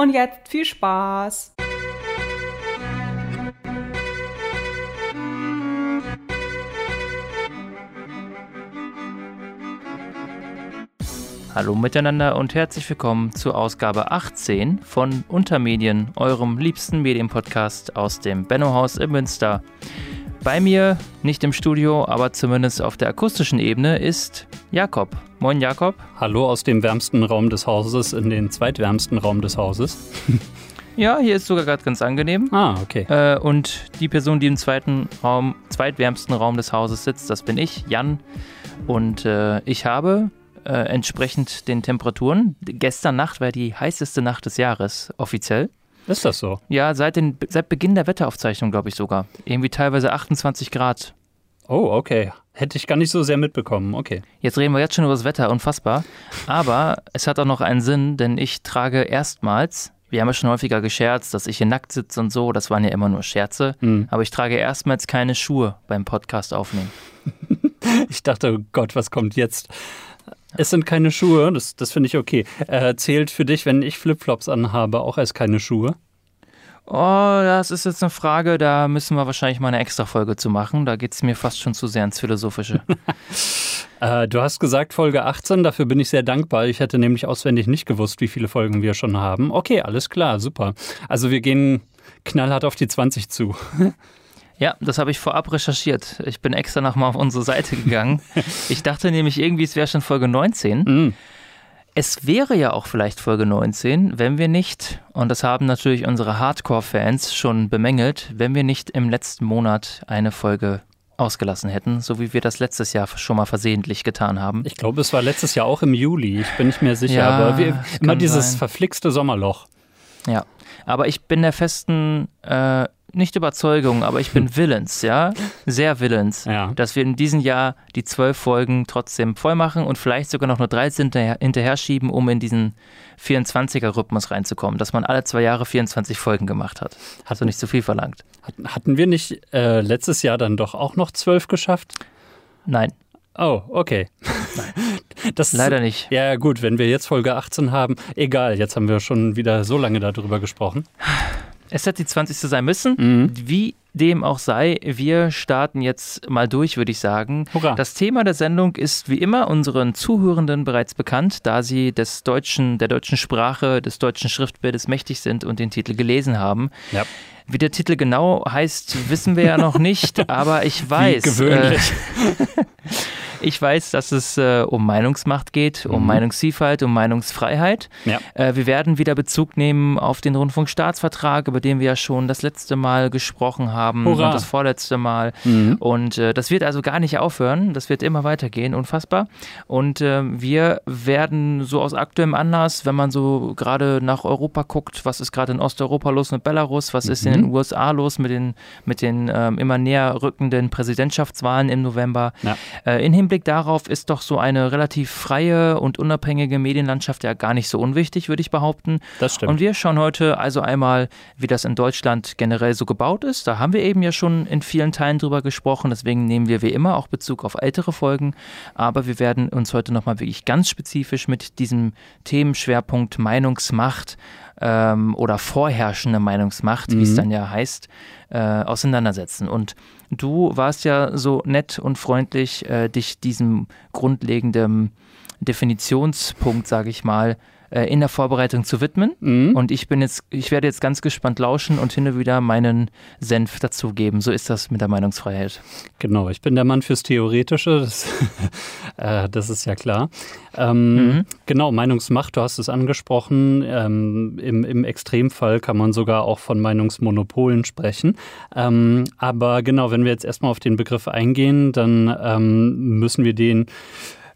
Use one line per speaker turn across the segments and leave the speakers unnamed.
Und jetzt viel Spaß!
Hallo miteinander und herzlich willkommen zur Ausgabe 18 von Untermedien, eurem liebsten Medienpodcast aus dem Bennohaus in Münster. Bei mir, nicht im Studio, aber zumindest auf der akustischen Ebene, ist Jakob. Moin Jakob.
Hallo aus dem wärmsten Raum des Hauses in den zweitwärmsten Raum des Hauses.
Ja, hier ist sogar gerade ganz angenehm.
Ah, okay.
Äh, und die Person, die im zweiten Raum, zweitwärmsten Raum des Hauses sitzt, das bin ich, Jan. Und äh, ich habe äh, entsprechend den Temperaturen, gestern Nacht war die heißeste Nacht des Jahres offiziell.
Ist das so?
Ja, seit, den, seit Beginn der Wetteraufzeichnung, glaube ich sogar. Irgendwie teilweise 28 Grad.
Oh, okay. Hätte ich gar nicht so sehr mitbekommen. Okay.
Jetzt reden wir jetzt schon über das Wetter, unfassbar. Aber es hat auch noch einen Sinn, denn ich trage erstmals, wir haben ja schon häufiger gescherzt, dass ich hier nackt sitze und so, das waren ja immer nur Scherze,
Mhm.
aber ich trage erstmals keine Schuhe beim Podcast aufnehmen.
Ich dachte, oh Gott, was kommt jetzt? Es sind keine Schuhe, das, das finde ich okay. Äh, zählt für dich, wenn ich Flipflops anhabe, auch als keine Schuhe?
Oh, das ist jetzt eine Frage, da müssen wir wahrscheinlich mal eine extra Folge zu machen. Da geht es mir fast schon zu sehr ins Philosophische.
Äh, du hast gesagt Folge 18, dafür bin ich sehr dankbar. Ich hätte nämlich auswendig nicht gewusst, wie viele Folgen wir schon haben. Okay, alles klar, super. Also wir gehen knallhart auf die 20 zu.
Ja, das habe ich vorab recherchiert. Ich bin extra nochmal auf unsere Seite gegangen. Ich dachte nämlich irgendwie, es wäre schon Folge 19.
Mhm.
Es wäre ja auch vielleicht Folge 19, wenn wir nicht, und das haben natürlich unsere Hardcore-Fans schon bemängelt, wenn wir nicht im letzten Monat eine Folge ausgelassen hätten, so wie wir das letztes Jahr schon mal versehentlich getan haben.
Ich glaube, es war letztes Jahr auch im Juli. Ich bin nicht mehr sicher,
Ja,
aber wir, immer dieses
sein.
verflixte Sommerloch.
Ja, aber ich bin der festen, äh, nicht Überzeugung, aber ich bin willens, ja, sehr willens,
Ja.
dass wir in diesem Jahr die zwölf Folgen trotzdem voll machen und vielleicht sogar noch nur 13 hinterher, schieben, um in diesen 24er-Rhythmus reinzukommen, dass man alle zwei Jahre 24 Folgen gemacht hat. Hast du nicht zu viel verlangt?
Hatten- Hatten wir nicht äh, letztes Jahr dann doch auch noch zwölf geschafft?
Nein,
Oh, okay. Das,
leider nicht.
Ja, gut, wenn wir jetzt Folge 18 haben, egal, jetzt haben wir schon wieder so lange darüber gesprochen.
Es hätte die 20. sein müssen.
Mhm.
Wie dem auch sei, wir starten jetzt mal durch, würde ich sagen.
Hurra.
Das Thema der Sendung ist wie immer unseren Zuhörenden bereits bekannt, da sie des deutschen, der deutschen Sprache, des deutschen Schriftbildes mächtig sind und den Titel gelesen haben.
Ja.
Wie der Titel genau heißt, wissen wir ja noch nicht, aber ich weiß.
Wie gewöhnlich.
Äh, ich weiß, dass es äh, um Meinungsmacht geht, um
Mhm.
Meinungsvielfalt, um Meinungsfreiheit.
Ja.
Äh, wir werden wieder Bezug nehmen auf den Rundfunkstaatsvertrag, über den wir ja schon das letzte Mal gesprochen haben
Hurra.
und das vorletzte Mal.
Mhm.
Und äh, das wird also gar nicht aufhören. Das wird immer weitergehen, unfassbar. Und äh, wir werden so aus aktuellem Anlass, wenn man so gerade nach Europa guckt, was ist gerade in Osteuropa los mit Belarus, was ist in den USA los mit den, mit den ähm, immer näher rückenden Präsidentschaftswahlen im November.
Ja.
Äh, in Hinblick darauf ist doch so eine relativ freie und unabhängige Medienlandschaft ja gar nicht so unwichtig, würde ich behaupten.
Das stimmt.
Und wir schauen heute also einmal, wie das in Deutschland generell so gebaut ist. Da haben wir eben ja schon in vielen Teilen drüber gesprochen. Deswegen nehmen wir wie immer auch Bezug auf ältere Folgen. Aber wir werden uns heute nochmal wirklich ganz spezifisch mit diesem Themenschwerpunkt Meinungsmacht ähm, oder vorherrschende Meinungsmacht, wie es
Mhm.
dann ja heißt, äh, auseinandersetzen. Und du warst ja so nett und freundlich, äh, dich diesem grundlegenden Definitionspunkt, sage ich mal, äh, in der Vorbereitung zu widmen.
Mhm.
Und ich bin jetzt, ich werde jetzt ganz gespannt lauschen und hin und wieder meinen Senf dazugeben. So ist das mit der Meinungsfreiheit.
Genau, ich bin der Mann fürs Theoretische, das, äh, das ist ja klar. Ähm,
Mhm.
Genau, Meinungsmacht, du hast es angesprochen. Ähm, im, Im Extremfall kann man sogar auch von Meinungsmonopolen sprechen. Ähm, aber genau, wenn wir jetzt erstmal auf den Begriff eingehen, dann ähm, müssen wir den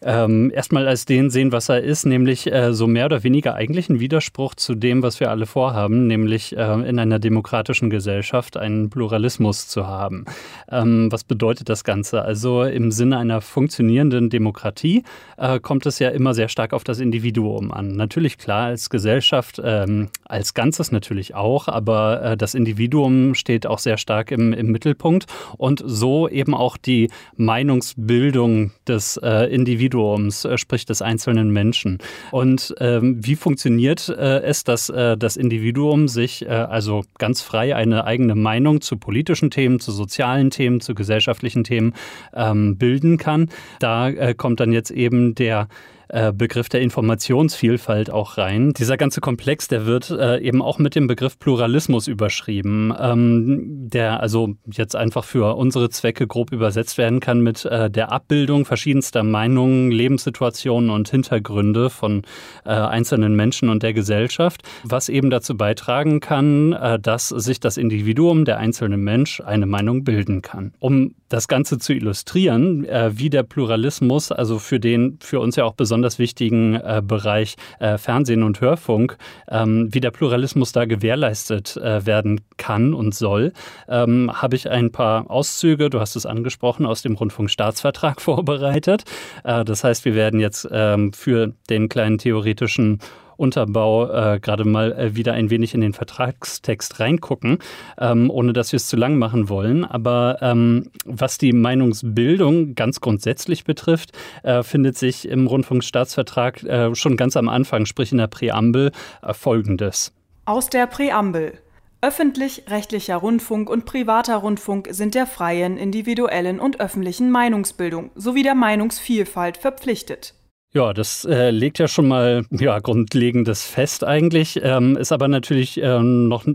ähm, erstmal als den sehen, was er ist, nämlich äh, so mehr oder weniger eigentlich ein Widerspruch zu dem, was wir alle vorhaben, nämlich äh, in einer demokratischen Gesellschaft einen Pluralismus zu haben. Ähm, was bedeutet das Ganze? Also im Sinne einer funktionierenden Demokratie äh, kommt es ja immer sehr stark auf das Individuum an. Natürlich klar als Gesellschaft, ähm, als Ganzes natürlich auch, aber äh, das Individuum steht auch sehr stark im, im Mittelpunkt und so eben auch die Meinungsbildung des äh, Individuums Individuums, äh, sprich des einzelnen Menschen. Und ähm, wie funktioniert äh, es, dass äh, das Individuum sich äh, also ganz frei eine eigene Meinung zu politischen Themen, zu sozialen Themen, zu gesellschaftlichen Themen ähm, bilden kann? Da äh, kommt dann jetzt eben der äh, Begriff der Informationsvielfalt auch rein. Dieser ganze Komplex, der wird äh, eben auch mit dem Begriff Pluralismus überschrieben, ähm, der also jetzt einfach für unsere Zwecke grob übersetzt werden kann mit äh, der Abbildung verschiedenster Meinungen, Lebenssituationen und Hintergründe von äh, einzelnen Menschen und der Gesellschaft, was eben dazu beitragen kann, äh, dass sich das Individuum, der einzelne Mensch, eine Meinung bilden kann. Um das Ganze zu illustrieren, wie der Pluralismus, also für den für uns ja auch besonders wichtigen äh, Bereich äh, Fernsehen und Hörfunk, ähm, wie der Pluralismus da gewährleistet äh, werden kann und soll, ähm, habe ich ein paar Auszüge, du hast es angesprochen, aus dem Rundfunkstaatsvertrag vorbereitet. Äh, das heißt, wir werden jetzt ähm, für den kleinen theoretischen Unterbau äh, gerade mal äh, wieder ein wenig in den Vertragstext reingucken, ähm, ohne dass wir es zu lang machen wollen. Aber ähm, was die Meinungsbildung ganz grundsätzlich betrifft, äh, findet sich im Rundfunkstaatsvertrag äh, schon ganz am Anfang, sprich in der Präambel, äh, Folgendes.
Aus der Präambel. Öffentlich-rechtlicher Rundfunk und privater Rundfunk sind der freien, individuellen und öffentlichen Meinungsbildung sowie der Meinungsvielfalt verpflichtet.
Ja, das äh, legt ja schon mal ja, Grundlegendes fest eigentlich, ähm, ist aber natürlich ähm, noch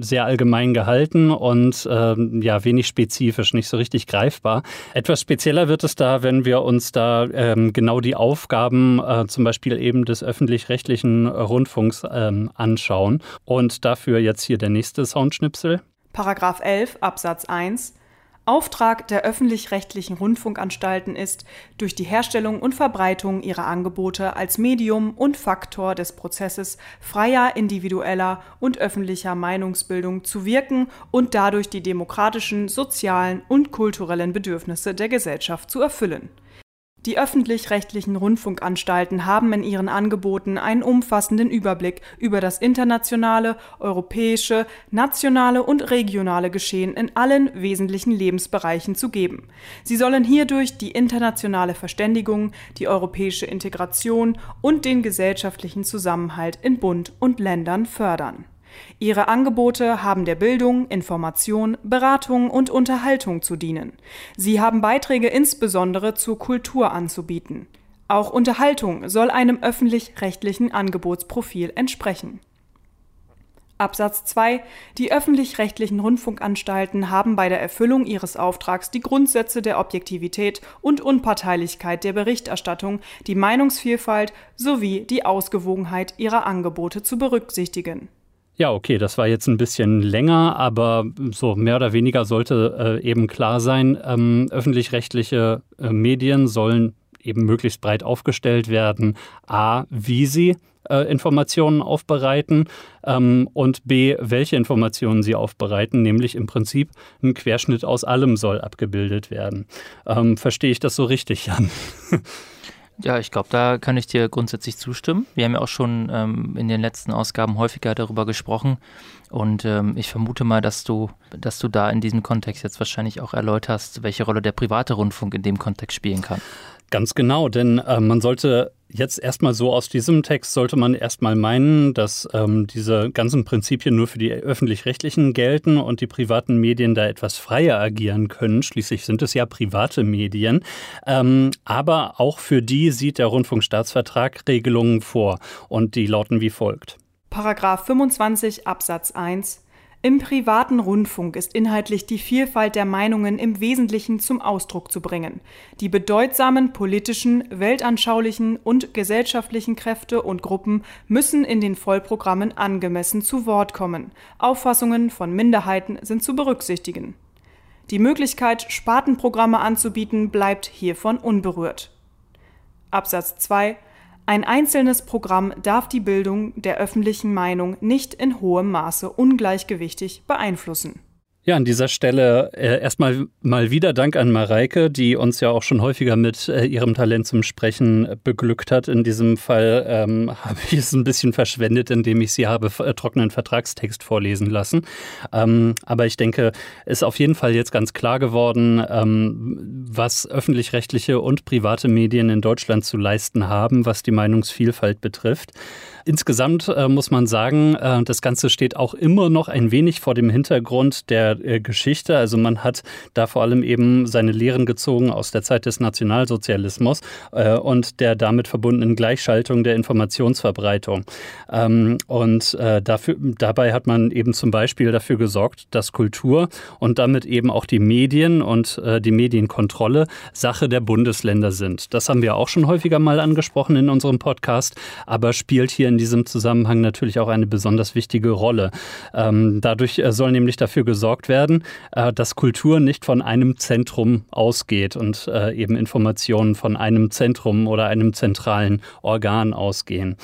sehr allgemein gehalten und ähm, ja, wenig spezifisch, nicht so richtig greifbar. Etwas spezieller wird es da, wenn wir uns da ähm, genau die Aufgaben äh, zum Beispiel eben des öffentlich-rechtlichen Rundfunks ähm, anschauen. Und dafür jetzt hier der nächste Soundschnipsel.
Paragraph 11 Absatz 1 Auftrag der öffentlich-rechtlichen Rundfunkanstalten ist, durch die Herstellung und Verbreitung ihrer Angebote als Medium und Faktor des Prozesses freier individueller und öffentlicher Meinungsbildung zu wirken und dadurch die demokratischen, sozialen und kulturellen Bedürfnisse der Gesellschaft zu erfüllen die öffentlich-rechtlichen Rundfunkanstalten haben in ihren Angeboten einen umfassenden Überblick über das internationale, europäische, nationale und regionale Geschehen in allen wesentlichen Lebensbereichen zu geben. Sie sollen hierdurch die internationale Verständigung, die europäische Integration und den gesellschaftlichen Zusammenhalt in Bund und Ländern fördern Ihre Angebote haben der Bildung, Information, Beratung und Unterhaltung zu dienen. Sie haben Beiträge insbesondere zur Kultur anzubieten. Auch Unterhaltung soll einem öffentlich-rechtlichen Angebotsprofil entsprechen. Absatz 2 Die öffentlich-rechtlichen Rundfunkanstalten haben bei der Erfüllung ihres Auftrags die Grundsätze der Objektivität und Unparteilichkeit der Berichterstattung, die Meinungsvielfalt sowie die Ausgewogenheit ihrer Angebote zu berücksichtigen
ja, okay, das war jetzt ein bisschen länger, aber so mehr oder weniger sollte äh, eben klar sein, ähm, öffentlich-rechtliche äh, Medien sollen eben möglichst breit aufgestellt werden. A, wie sie äh, Informationen aufbereiten ähm, und B, welche Informationen sie aufbereiten, nämlich im Prinzip ein Querschnitt aus allem soll abgebildet werden. Ähm, verstehe ich das so richtig, Jan?
Ja, ich glaube, da kann ich dir grundsätzlich zustimmen. Wir haben ja auch schon ähm, in den letzten Ausgaben häufiger darüber gesprochen. Und ähm, ich vermute mal, dass du, dass du da in diesem Kontext jetzt wahrscheinlich auch erläuterst, welche Rolle der private Rundfunk in dem Kontext spielen kann.
Ganz genau, denn äh, man sollte jetzt erstmal so aus diesem Text sollte man erstmal meinen, dass ähm, diese ganzen Prinzipien nur für die öffentlich-rechtlichen gelten und die privaten Medien da etwas freier agieren können. Schließlich sind es ja private Medien. Ähm, aber auch für die sieht der Rundfunkstaatsvertrag Regelungen vor und die lauten wie folgt.
Paragraph 25 Absatz 1 im privaten Rundfunk ist inhaltlich die Vielfalt der Meinungen im Wesentlichen zum Ausdruck zu bringen. Die bedeutsamen politischen, weltanschaulichen und gesellschaftlichen Kräfte und Gruppen müssen in den Vollprogrammen angemessen zu Wort kommen. Auffassungen von Minderheiten sind zu berücksichtigen. Die Möglichkeit, Spartenprogramme anzubieten, bleibt hiervon unberührt. Absatz 2 ein einzelnes Programm darf die Bildung der öffentlichen Meinung nicht in hohem Maße ungleichgewichtig beeinflussen.
Ja, an dieser Stelle äh, erstmal mal wieder Dank an Mareike, die uns ja auch schon häufiger mit äh, ihrem Talent zum Sprechen beglückt hat. In diesem Fall ähm, habe ich es ein bisschen verschwendet, indem ich sie habe äh, trockenen Vertragstext vorlesen lassen. Ähm, aber ich denke, ist auf jeden Fall jetzt ganz klar geworden, ähm, was öffentlich-rechtliche und private Medien in Deutschland zu leisten haben, was die Meinungsvielfalt betrifft. Insgesamt äh, muss man sagen, äh, das Ganze steht auch immer noch ein wenig vor dem Hintergrund der äh, Geschichte. Also man hat da vor allem eben seine Lehren gezogen aus der Zeit des Nationalsozialismus äh, und der damit verbundenen Gleichschaltung der Informationsverbreitung. Ähm, und äh, dafür, dabei hat man eben zum Beispiel dafür gesorgt, dass Kultur und damit eben auch die Medien und äh, die Medienkontrolle Sache der Bundesländer sind. Das haben wir auch schon häufiger mal angesprochen in unserem Podcast, aber spielt hier in in diesem Zusammenhang natürlich auch eine besonders wichtige Rolle. Ähm, dadurch äh, soll nämlich dafür gesorgt werden, äh, dass Kultur nicht von einem Zentrum ausgeht und äh, eben Informationen von einem Zentrum oder einem zentralen Organ ausgehen.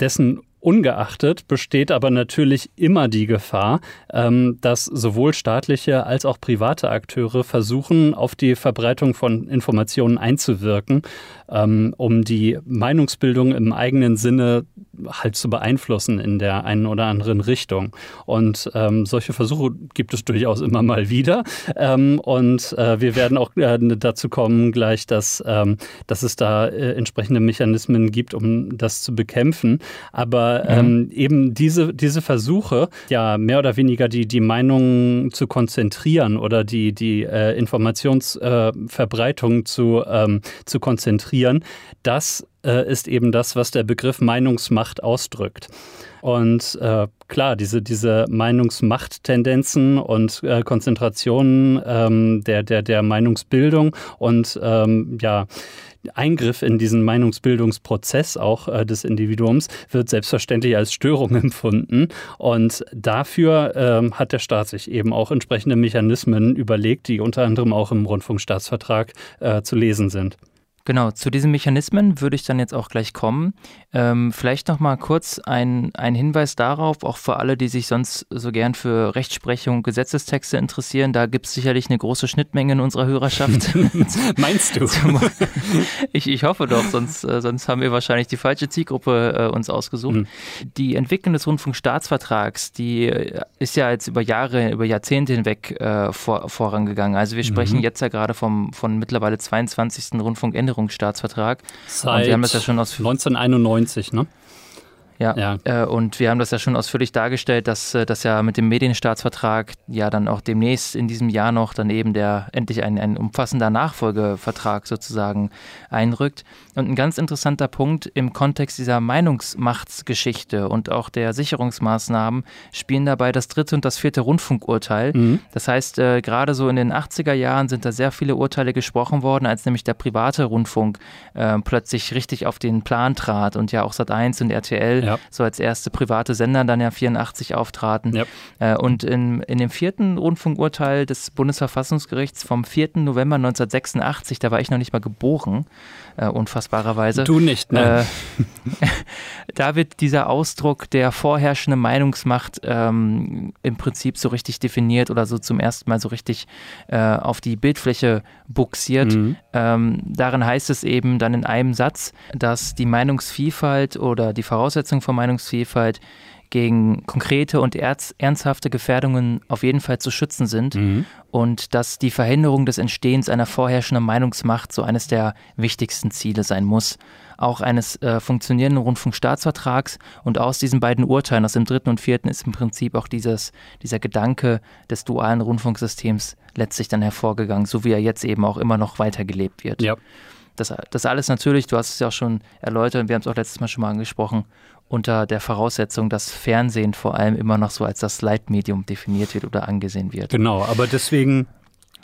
Dessen Ungeachtet besteht aber natürlich immer die Gefahr, ähm, dass sowohl staatliche als auch private Akteure versuchen, auf die Verbreitung von Informationen einzuwirken, ähm, um die Meinungsbildung im eigenen Sinne halt zu beeinflussen in der einen oder anderen Richtung. Und ähm, solche Versuche gibt es durchaus immer mal wieder. Ähm, und äh, wir werden auch äh, dazu kommen gleich, dass, ähm, dass es da äh, entsprechende Mechanismen gibt, um das zu bekämpfen. Aber mhm. Ähm, eben diese, diese Versuche, ja, mehr oder weniger die, die Meinung zu konzentrieren oder die, die äh, Informationsverbreitung zu, ähm, zu konzentrieren, das äh, ist eben das, was der Begriff Meinungsmacht ausdrückt. Und äh, klar, diese, diese Meinungsmachttendenzen und äh, Konzentrationen ähm, der, der, der Meinungsbildung und ähm, ja, Eingriff in diesen Meinungsbildungsprozess auch äh, des Individuums wird selbstverständlich als Störung empfunden. Und dafür ähm, hat der Staat sich eben auch entsprechende Mechanismen überlegt, die unter anderem auch im Rundfunkstaatsvertrag äh, zu lesen sind.
Genau, zu diesen Mechanismen würde ich dann jetzt auch gleich kommen. Ähm, vielleicht noch mal kurz ein, ein Hinweis darauf, auch für alle, die sich sonst so gern für Rechtsprechung, und Gesetzestexte interessieren. Da gibt es sicherlich eine große Schnittmenge in unserer Hörerschaft.
Meinst du?
ich, ich hoffe doch, sonst, äh, sonst haben wir wahrscheinlich die falsche Zielgruppe äh, uns ausgesucht. Mhm. Die Entwicklung des Rundfunkstaatsvertrags, die äh, ist ja jetzt über Jahre, über Jahrzehnte hinweg äh, vor, vorangegangen. Also wir sprechen mhm. jetzt ja gerade vom von mittlerweile 22. Rundfunkänderungsstaatsvertrag.
Seit Und wir haben das ja schon aus 1991, ne?
Ja, ja. Äh, und wir haben das ja schon ausführlich dargestellt, dass äh, das ja mit dem Medienstaatsvertrag ja dann auch demnächst in diesem Jahr noch dann eben der endlich ein, ein umfassender Nachfolgevertrag sozusagen einrückt. Und ein ganz interessanter Punkt im Kontext dieser Meinungsmachtsgeschichte und auch der Sicherungsmaßnahmen spielen dabei das dritte und das vierte Rundfunkurteil. Mhm. Das heißt, äh, gerade so in den 80er Jahren sind da sehr viele Urteile gesprochen worden, als nämlich der private Rundfunk äh, plötzlich richtig auf den Plan trat und ja auch Sat1 und RTL ja ja. so als erste private Sender dann ja 84 auftraten. Ja. Äh, und in, in dem vierten Rundfunkurteil des Bundesverfassungsgerichts vom 4. November 1986, da war ich noch nicht mal geboren, äh, unfassbarerweise.
Du nicht, ne?
Äh, da wird dieser Ausdruck der vorherrschenden Meinungsmacht ähm, im Prinzip so richtig definiert oder so zum ersten Mal so richtig äh, auf die Bildfläche buxiert. Mhm. Ähm, darin heißt es eben dann in einem Satz, dass die Meinungsvielfalt oder die Voraussetzung von Meinungsvielfalt gegen konkrete und ernsthafte Gefährdungen auf jeden Fall zu schützen sind mhm. und dass die Verhinderung des Entstehens einer vorherrschenden Meinungsmacht so eines der wichtigsten Ziele sein muss. Auch eines äh, funktionierenden Rundfunkstaatsvertrags und aus diesen beiden Urteilen, aus dem dritten und vierten, ist im Prinzip auch dieses, dieser Gedanke des dualen Rundfunksystems letztlich dann hervorgegangen, so wie er jetzt eben auch immer noch weitergelebt wird. Ja. Das, das alles natürlich, du hast es ja auch schon erläutert, wir haben es auch letztes Mal schon mal angesprochen, unter der Voraussetzung, dass Fernsehen vor allem immer noch so als das Leitmedium definiert wird oder angesehen wird.
Genau, aber deswegen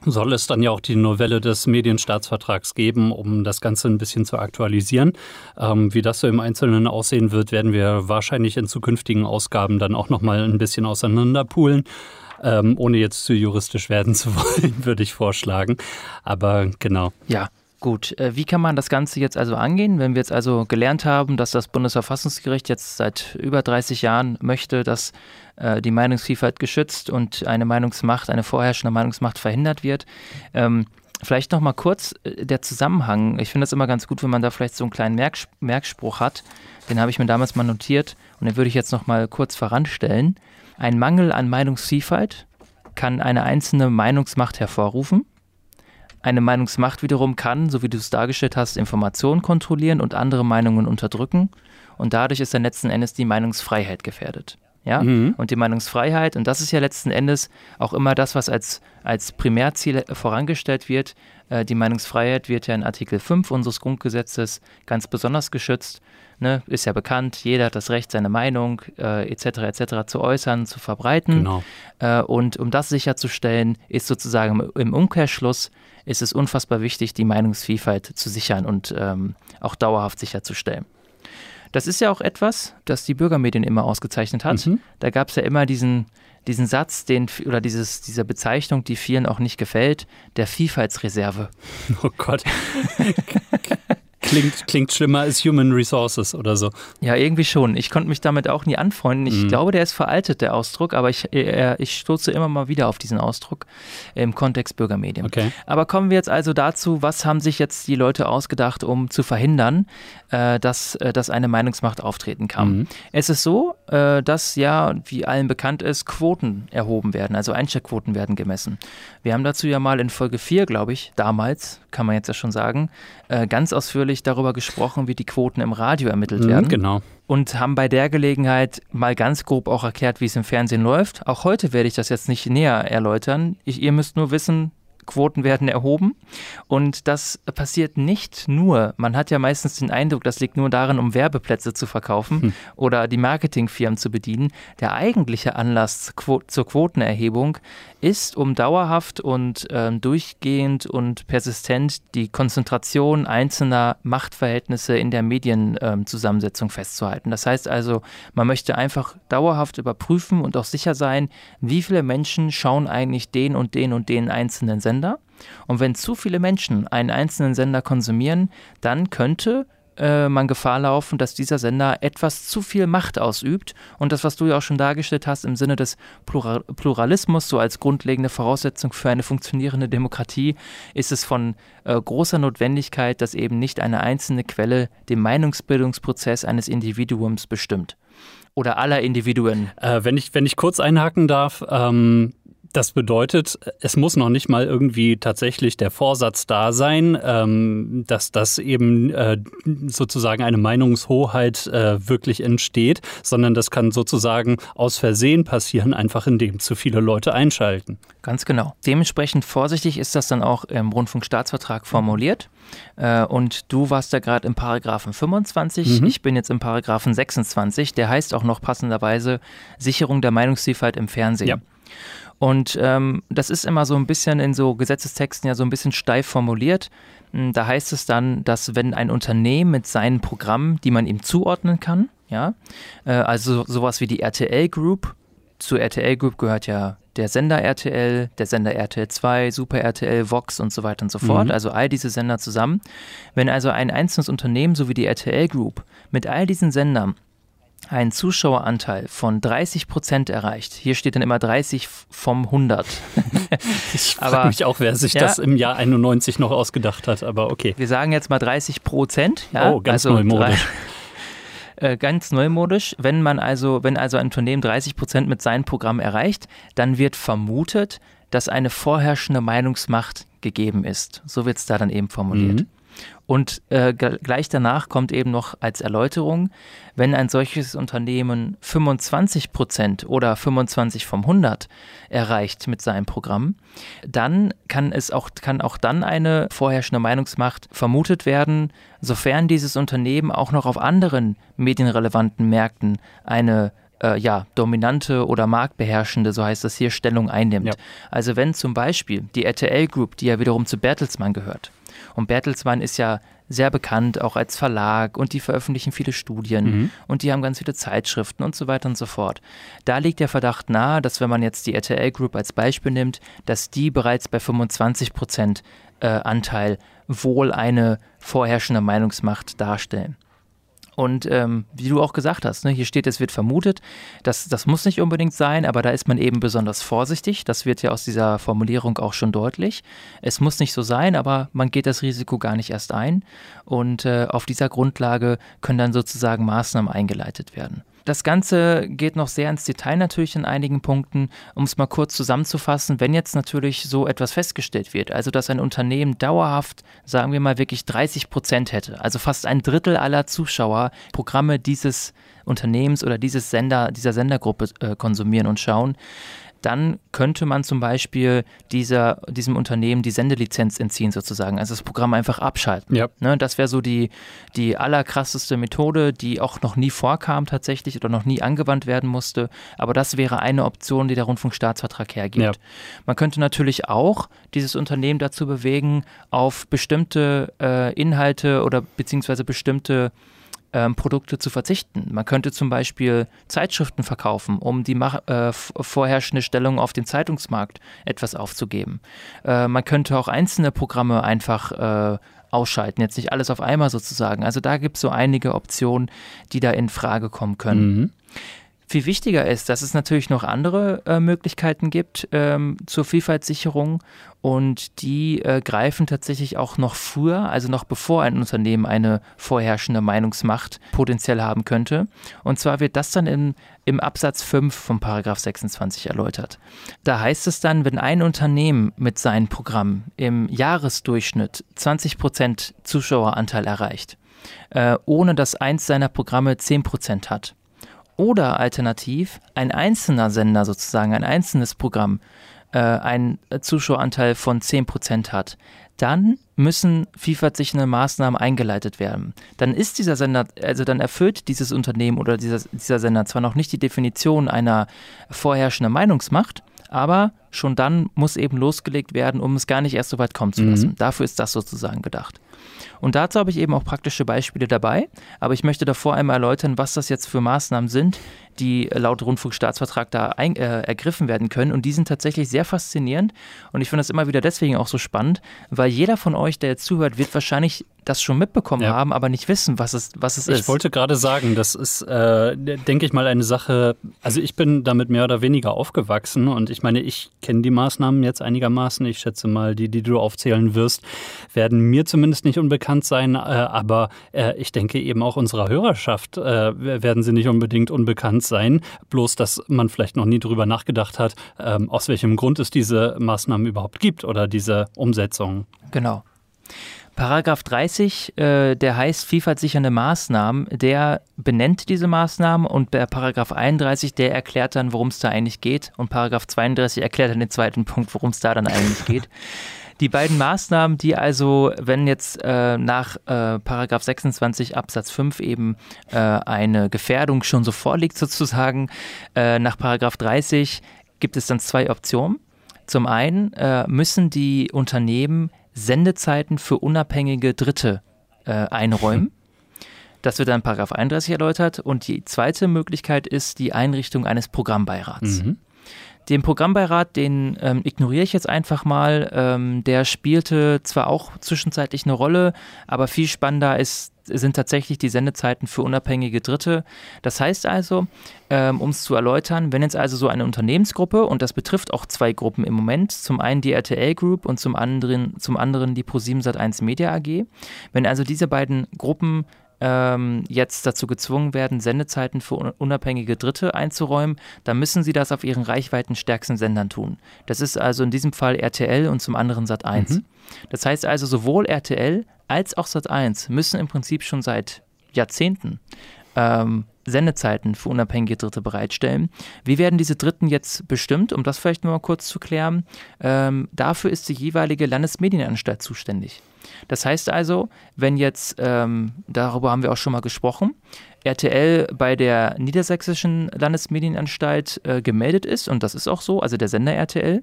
soll es dann ja auch die Novelle des Medienstaatsvertrags geben, um das Ganze ein bisschen zu aktualisieren. Ähm, wie das so im Einzelnen aussehen wird, werden wir wahrscheinlich in zukünftigen Ausgaben dann auch nochmal ein bisschen auseinanderpulen. Ähm, ohne jetzt zu juristisch werden zu wollen, würde ich vorschlagen. Aber genau.
Ja, Gut, äh, wie kann man das Ganze jetzt also angehen, wenn wir jetzt also gelernt haben, dass das Bundesverfassungsgericht jetzt seit über 30 Jahren möchte, dass äh, die Meinungsvielfalt geschützt und eine Meinungsmacht, eine vorherrschende Meinungsmacht verhindert wird? Ähm, vielleicht noch mal kurz äh, der Zusammenhang. Ich finde es immer ganz gut, wenn man da vielleicht so einen kleinen Merks Merkspruch hat. Den habe ich mir damals mal notiert und den würde ich jetzt noch mal kurz voranstellen. Ein Mangel an Meinungsvielfalt kann eine einzelne Meinungsmacht hervorrufen eine Meinungsmacht wiederum kann, so wie du es dargestellt hast, Informationen kontrollieren und andere Meinungen unterdrücken. Und dadurch ist dann letzten Endes die Meinungsfreiheit gefährdet. Ja? Mhm. Und die Meinungsfreiheit, und das ist ja letzten Endes auch immer das, was als, als Primärziel vorangestellt wird. Äh, die Meinungsfreiheit wird ja in Artikel 5 unseres Grundgesetzes ganz besonders geschützt. Ne? Ist ja bekannt, jeder hat das Recht, seine Meinung äh, etc. etc. zu äußern, zu verbreiten. Genau. Äh, und um das sicherzustellen, ist sozusagen im Umkehrschluss ist es unfassbar wichtig, die Meinungsvielfalt zu sichern und ähm, auch dauerhaft sicherzustellen. Das ist ja auch etwas, das die Bürgermedien immer ausgezeichnet hat. Mhm. Da gab es ja immer diesen, diesen Satz, den, oder dieses, diese Bezeichnung, die vielen auch nicht gefällt, der Vielfaltsreserve.
Oh Gott. Klingt, klingt schlimmer als Human Resources oder so.
Ja, irgendwie schon. Ich konnte mich damit auch nie anfreunden. Ich mhm. glaube, der ist veraltet, der Ausdruck, aber ich, äh, ich stoße immer mal wieder auf diesen Ausdruck im Kontext Bürgermedien. Okay. Aber kommen wir jetzt also dazu, was haben sich jetzt die Leute ausgedacht, um zu verhindern, äh, dass, äh, dass eine Meinungsmacht auftreten kann? Mhm. Es ist so, äh, dass ja, wie allen bekannt ist, Quoten erhoben werden, also Einsteckquoten werden gemessen. Wir haben dazu ja mal in Folge 4, glaube ich, damals, kann man jetzt ja schon sagen, äh, ganz ausführlich darüber gesprochen, wie die Quoten im Radio ermittelt mhm, werden.
Genau.
Und haben bei der Gelegenheit mal ganz grob auch erklärt, wie es im Fernsehen läuft. Auch heute werde ich das jetzt nicht näher erläutern. Ich, ihr müsst nur wissen, Quoten werden erhoben. Und das passiert nicht nur, man hat ja meistens den Eindruck, das liegt nur darin, um Werbeplätze zu verkaufen hm. oder die Marketingfirmen zu bedienen. Der eigentliche Anlass zur Quotenerhebung ist, um dauerhaft und äh, durchgehend und persistent die Konzentration einzelner Machtverhältnisse in der Medienzusammensetzung äh, festzuhalten. Das heißt also, man möchte einfach dauerhaft überprüfen und auch sicher sein, wie viele Menschen schauen eigentlich den und den und den einzelnen Sender. Und wenn zu viele Menschen einen einzelnen Sender konsumieren, dann könnte äh, man Gefahr laufen, dass dieser Sender etwas zu viel Macht ausübt. Und das, was du ja auch schon dargestellt hast, im Sinne des Plural Pluralismus, so als grundlegende Voraussetzung für eine funktionierende Demokratie, ist es von äh, großer Notwendigkeit, dass eben nicht eine einzelne Quelle den Meinungsbildungsprozess eines Individuums bestimmt. Oder aller Individuen.
Äh, wenn, ich, wenn ich kurz einhaken darf, ähm das bedeutet, es muss noch nicht mal irgendwie tatsächlich der Vorsatz da sein, ähm, dass das eben äh, sozusagen eine Meinungshoheit äh, wirklich entsteht, sondern das kann sozusagen aus Versehen passieren, einfach indem zu viele Leute einschalten.
Ganz genau. Dementsprechend vorsichtig ist das dann auch im Rundfunkstaatsvertrag formuliert. Äh, und du warst da gerade im Paragraphen 25, mhm. ich bin jetzt im Paragraphen 26, der heißt auch noch passenderweise Sicherung der Meinungsvielfalt im Fernsehen. Ja. Und ähm, das ist immer so ein bisschen in so Gesetzestexten ja so ein bisschen steif formuliert. Hm, da heißt es dann, dass wenn ein Unternehmen mit seinen Programmen, die man ihm zuordnen kann, ja, äh, also sowas wie die RTL Group, zur RTL Group gehört ja der Sender RTL, der Sender RTL 2, Super RTL, Vox und so weiter und so fort, mhm. also all diese Sender zusammen. Wenn also ein einzelnes Unternehmen, so wie die RTL Group, mit all diesen Sendern einen Zuschaueranteil von 30 Prozent erreicht. Hier steht dann immer 30 vom 100.
ich frage mich auch, wer sich ja, das im Jahr 91 noch ausgedacht hat, aber okay.
Wir sagen jetzt mal 30 Prozent.
Ja? Oh, ganz also neumodisch.
Äh, ganz neumodisch. Wenn man also, wenn also ein Unternehmen 30 Prozent mit seinem Programm erreicht, dann wird vermutet, dass eine vorherrschende Meinungsmacht gegeben ist. So wird es da dann eben formuliert. Mhm. Und äh, gleich danach kommt eben noch als Erläuterung, wenn ein solches Unternehmen 25 Prozent oder 25 vom 100 erreicht mit seinem Programm, dann kann es auch, kann auch dann eine vorherrschende Meinungsmacht vermutet werden, sofern dieses Unternehmen auch noch auf anderen medienrelevanten Märkten eine äh, ja, dominante oder marktbeherrschende, so heißt das hier, Stellung einnimmt. Ja. Also wenn zum Beispiel die RTL Group, die ja wiederum zu Bertelsmann gehört, und Bertelsmann ist ja sehr bekannt, auch als Verlag und die veröffentlichen viele Studien mhm. und die haben ganz viele Zeitschriften und so weiter und so fort. Da liegt der Verdacht nahe, dass wenn man jetzt die RTL Group als Beispiel nimmt, dass die bereits bei 25 Prozent äh, Anteil wohl eine vorherrschende Meinungsmacht darstellen. Und ähm, wie du auch gesagt hast, ne, hier steht, es wird vermutet, das, das muss nicht unbedingt sein, aber da ist man eben besonders vorsichtig. Das wird ja aus dieser Formulierung auch schon deutlich. Es muss nicht so sein, aber man geht das Risiko gar nicht erst ein. Und äh, auf dieser Grundlage können dann sozusagen Maßnahmen eingeleitet werden. Das Ganze geht noch sehr ins Detail natürlich in einigen Punkten. Um es mal kurz zusammenzufassen, wenn jetzt natürlich so etwas festgestellt wird, also dass ein Unternehmen dauerhaft, sagen wir mal, wirklich 30 Prozent hätte, also fast ein Drittel aller Zuschauer Programme dieses Unternehmens oder dieses Sender, dieser Sendergruppe äh, konsumieren und schauen, dann könnte man zum Beispiel dieser, diesem Unternehmen die Sendelizenz entziehen sozusagen, also das Programm einfach abschalten. Ja. Ne, das wäre so die, die allerkrasseste Methode, die auch noch nie vorkam tatsächlich oder noch nie angewandt werden musste, aber das wäre eine Option, die der Rundfunkstaatsvertrag hergibt. Ja. Man könnte natürlich auch dieses Unternehmen dazu bewegen, auf bestimmte äh, Inhalte oder beziehungsweise bestimmte ähm, Produkte zu verzichten. Man könnte zum Beispiel Zeitschriften verkaufen, um die äh, vorherrschende Stellung auf dem Zeitungsmarkt etwas aufzugeben. Äh, man könnte auch einzelne Programme einfach äh, ausschalten, jetzt nicht alles auf einmal sozusagen. Also da gibt es so einige Optionen, die da in Frage kommen können. Mhm. Viel wichtiger ist, dass es natürlich noch andere äh, Möglichkeiten gibt ähm, zur Vielfaltssicherung und die äh, greifen tatsächlich auch noch früher, also noch bevor ein Unternehmen eine vorherrschende Meinungsmacht potenziell haben könnte. Und zwar wird das dann im, im Absatz 5 von Paragraph 26 erläutert. Da heißt es dann, wenn ein Unternehmen mit seinem Programm im Jahresdurchschnitt 20% Zuschaueranteil erreicht, äh, ohne dass eins seiner Programme 10% hat, oder alternativ ein einzelner Sender sozusagen, ein einzelnes Programm äh, einen Zuschaueranteil von 10% hat, dann müssen vielfachsichernde Maßnahmen eingeleitet werden. Dann ist dieser Sender, also dann erfüllt dieses Unternehmen oder dieser, dieser Sender zwar noch nicht die Definition einer vorherrschenden Meinungsmacht, aber schon dann muss eben losgelegt werden, um es gar nicht erst so weit kommen zu lassen. Mhm. Dafür ist das sozusagen gedacht. Und dazu habe ich eben auch praktische Beispiele dabei. Aber ich möchte davor einmal erläutern, was das jetzt für Maßnahmen sind, die laut Rundfunkstaatsvertrag da ein, äh, ergriffen werden können. Und die sind tatsächlich sehr faszinierend. Und ich finde das immer wieder deswegen auch so spannend, weil jeder von euch, der jetzt zuhört, wird wahrscheinlich das schon mitbekommen ja. haben, aber nicht wissen, was es, was es
ich
ist.
Ich wollte gerade sagen, das ist, äh, denke ich mal, eine Sache, also ich bin damit mehr oder weniger aufgewachsen und ich meine, ich kenne die Maßnahmen jetzt einigermaßen. Ich schätze mal, die, die du aufzählen wirst, werden mir zumindest nicht unbekannt sein, äh, aber äh, ich denke eben auch unserer Hörerschaft äh, werden sie nicht unbedingt unbekannt sein. Bloß, dass man vielleicht noch nie darüber nachgedacht hat, ähm, aus welchem Grund es diese Maßnahmen überhaupt gibt oder diese Umsetzung.
Genau. Paragraph 30, äh, der heißt vielfaltssichernde Maßnahmen, der benennt diese Maßnahmen und der Paragraph 31, der erklärt dann, worum es da eigentlich geht und Paragraph 32 erklärt dann den zweiten Punkt, worum es da dann eigentlich geht. Die beiden Maßnahmen, die also, wenn jetzt äh, nach äh, Paragraph 26 Absatz 5 eben äh, eine Gefährdung schon so vorliegt sozusagen, äh, nach Paragraph 30 gibt es dann zwei Optionen. Zum einen äh, müssen die Unternehmen Sendezeiten für unabhängige Dritte äh, einräumen. Das wird dann Paragraph 31 erläutert. Und die zweite Möglichkeit ist die Einrichtung eines Programmbeirats. Mhm. Den Programmbeirat, den ähm, ignoriere ich jetzt einfach mal. Ähm, der spielte zwar auch zwischenzeitlich eine Rolle, aber viel spannender ist, sind tatsächlich die Sendezeiten für unabhängige Dritte. Das heißt also, ähm, um es zu erläutern, wenn jetzt also so eine Unternehmensgruppe, und das betrifft auch zwei Gruppen im Moment, zum einen die RTL Group und zum anderen, zum anderen die Pro7 Sat1 Media AG, wenn also diese beiden Gruppen ähm, jetzt dazu gezwungen werden, Sendezeiten für unabhängige Dritte einzuräumen, dann müssen sie das auf ihren reichweitenstärksten Sendern tun. Das ist also in diesem Fall RTL und zum anderen Sat1. Mhm. Das heißt also, sowohl RTL als auch Sat1 müssen im Prinzip schon seit Jahrzehnten ähm, Sendezeiten für unabhängige Dritte bereitstellen. Wie werden diese Dritten jetzt bestimmt? Um das vielleicht mal kurz zu klären. Ähm, dafür ist die jeweilige Landesmedienanstalt zuständig. Das heißt also, wenn jetzt, ähm, darüber haben wir auch schon mal gesprochen, RTL bei der Niedersächsischen Landesmedienanstalt äh, gemeldet ist, und das ist auch so, also der Sender RTL,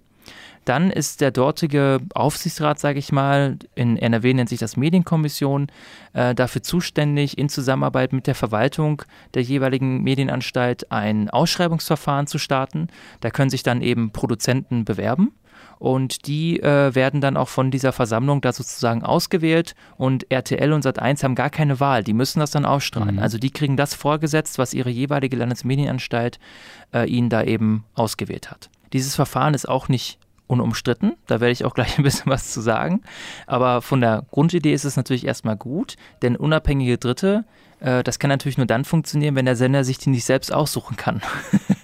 dann ist der dortige Aufsichtsrat, sage ich mal, in NRW nennt sich das Medienkommission, äh, dafür zuständig, in Zusammenarbeit mit der Verwaltung der jeweiligen Medienanstalt ein Ausschreibungsverfahren zu starten. Da können sich dann eben Produzenten bewerben und die äh, werden dann auch von dieser Versammlung da sozusagen ausgewählt und RTL und Sat1 haben gar keine Wahl, die müssen das dann ausstrahlen. Mhm. Also die kriegen das vorgesetzt, was ihre jeweilige Landesmedienanstalt äh, ihnen da eben ausgewählt hat. Dieses Verfahren ist auch nicht unumstritten. Da werde ich auch gleich ein bisschen was zu sagen. Aber von der Grundidee ist es natürlich erstmal gut, denn unabhängige Dritte, äh, das kann natürlich nur dann funktionieren, wenn der Sender sich die nicht selbst aussuchen kann.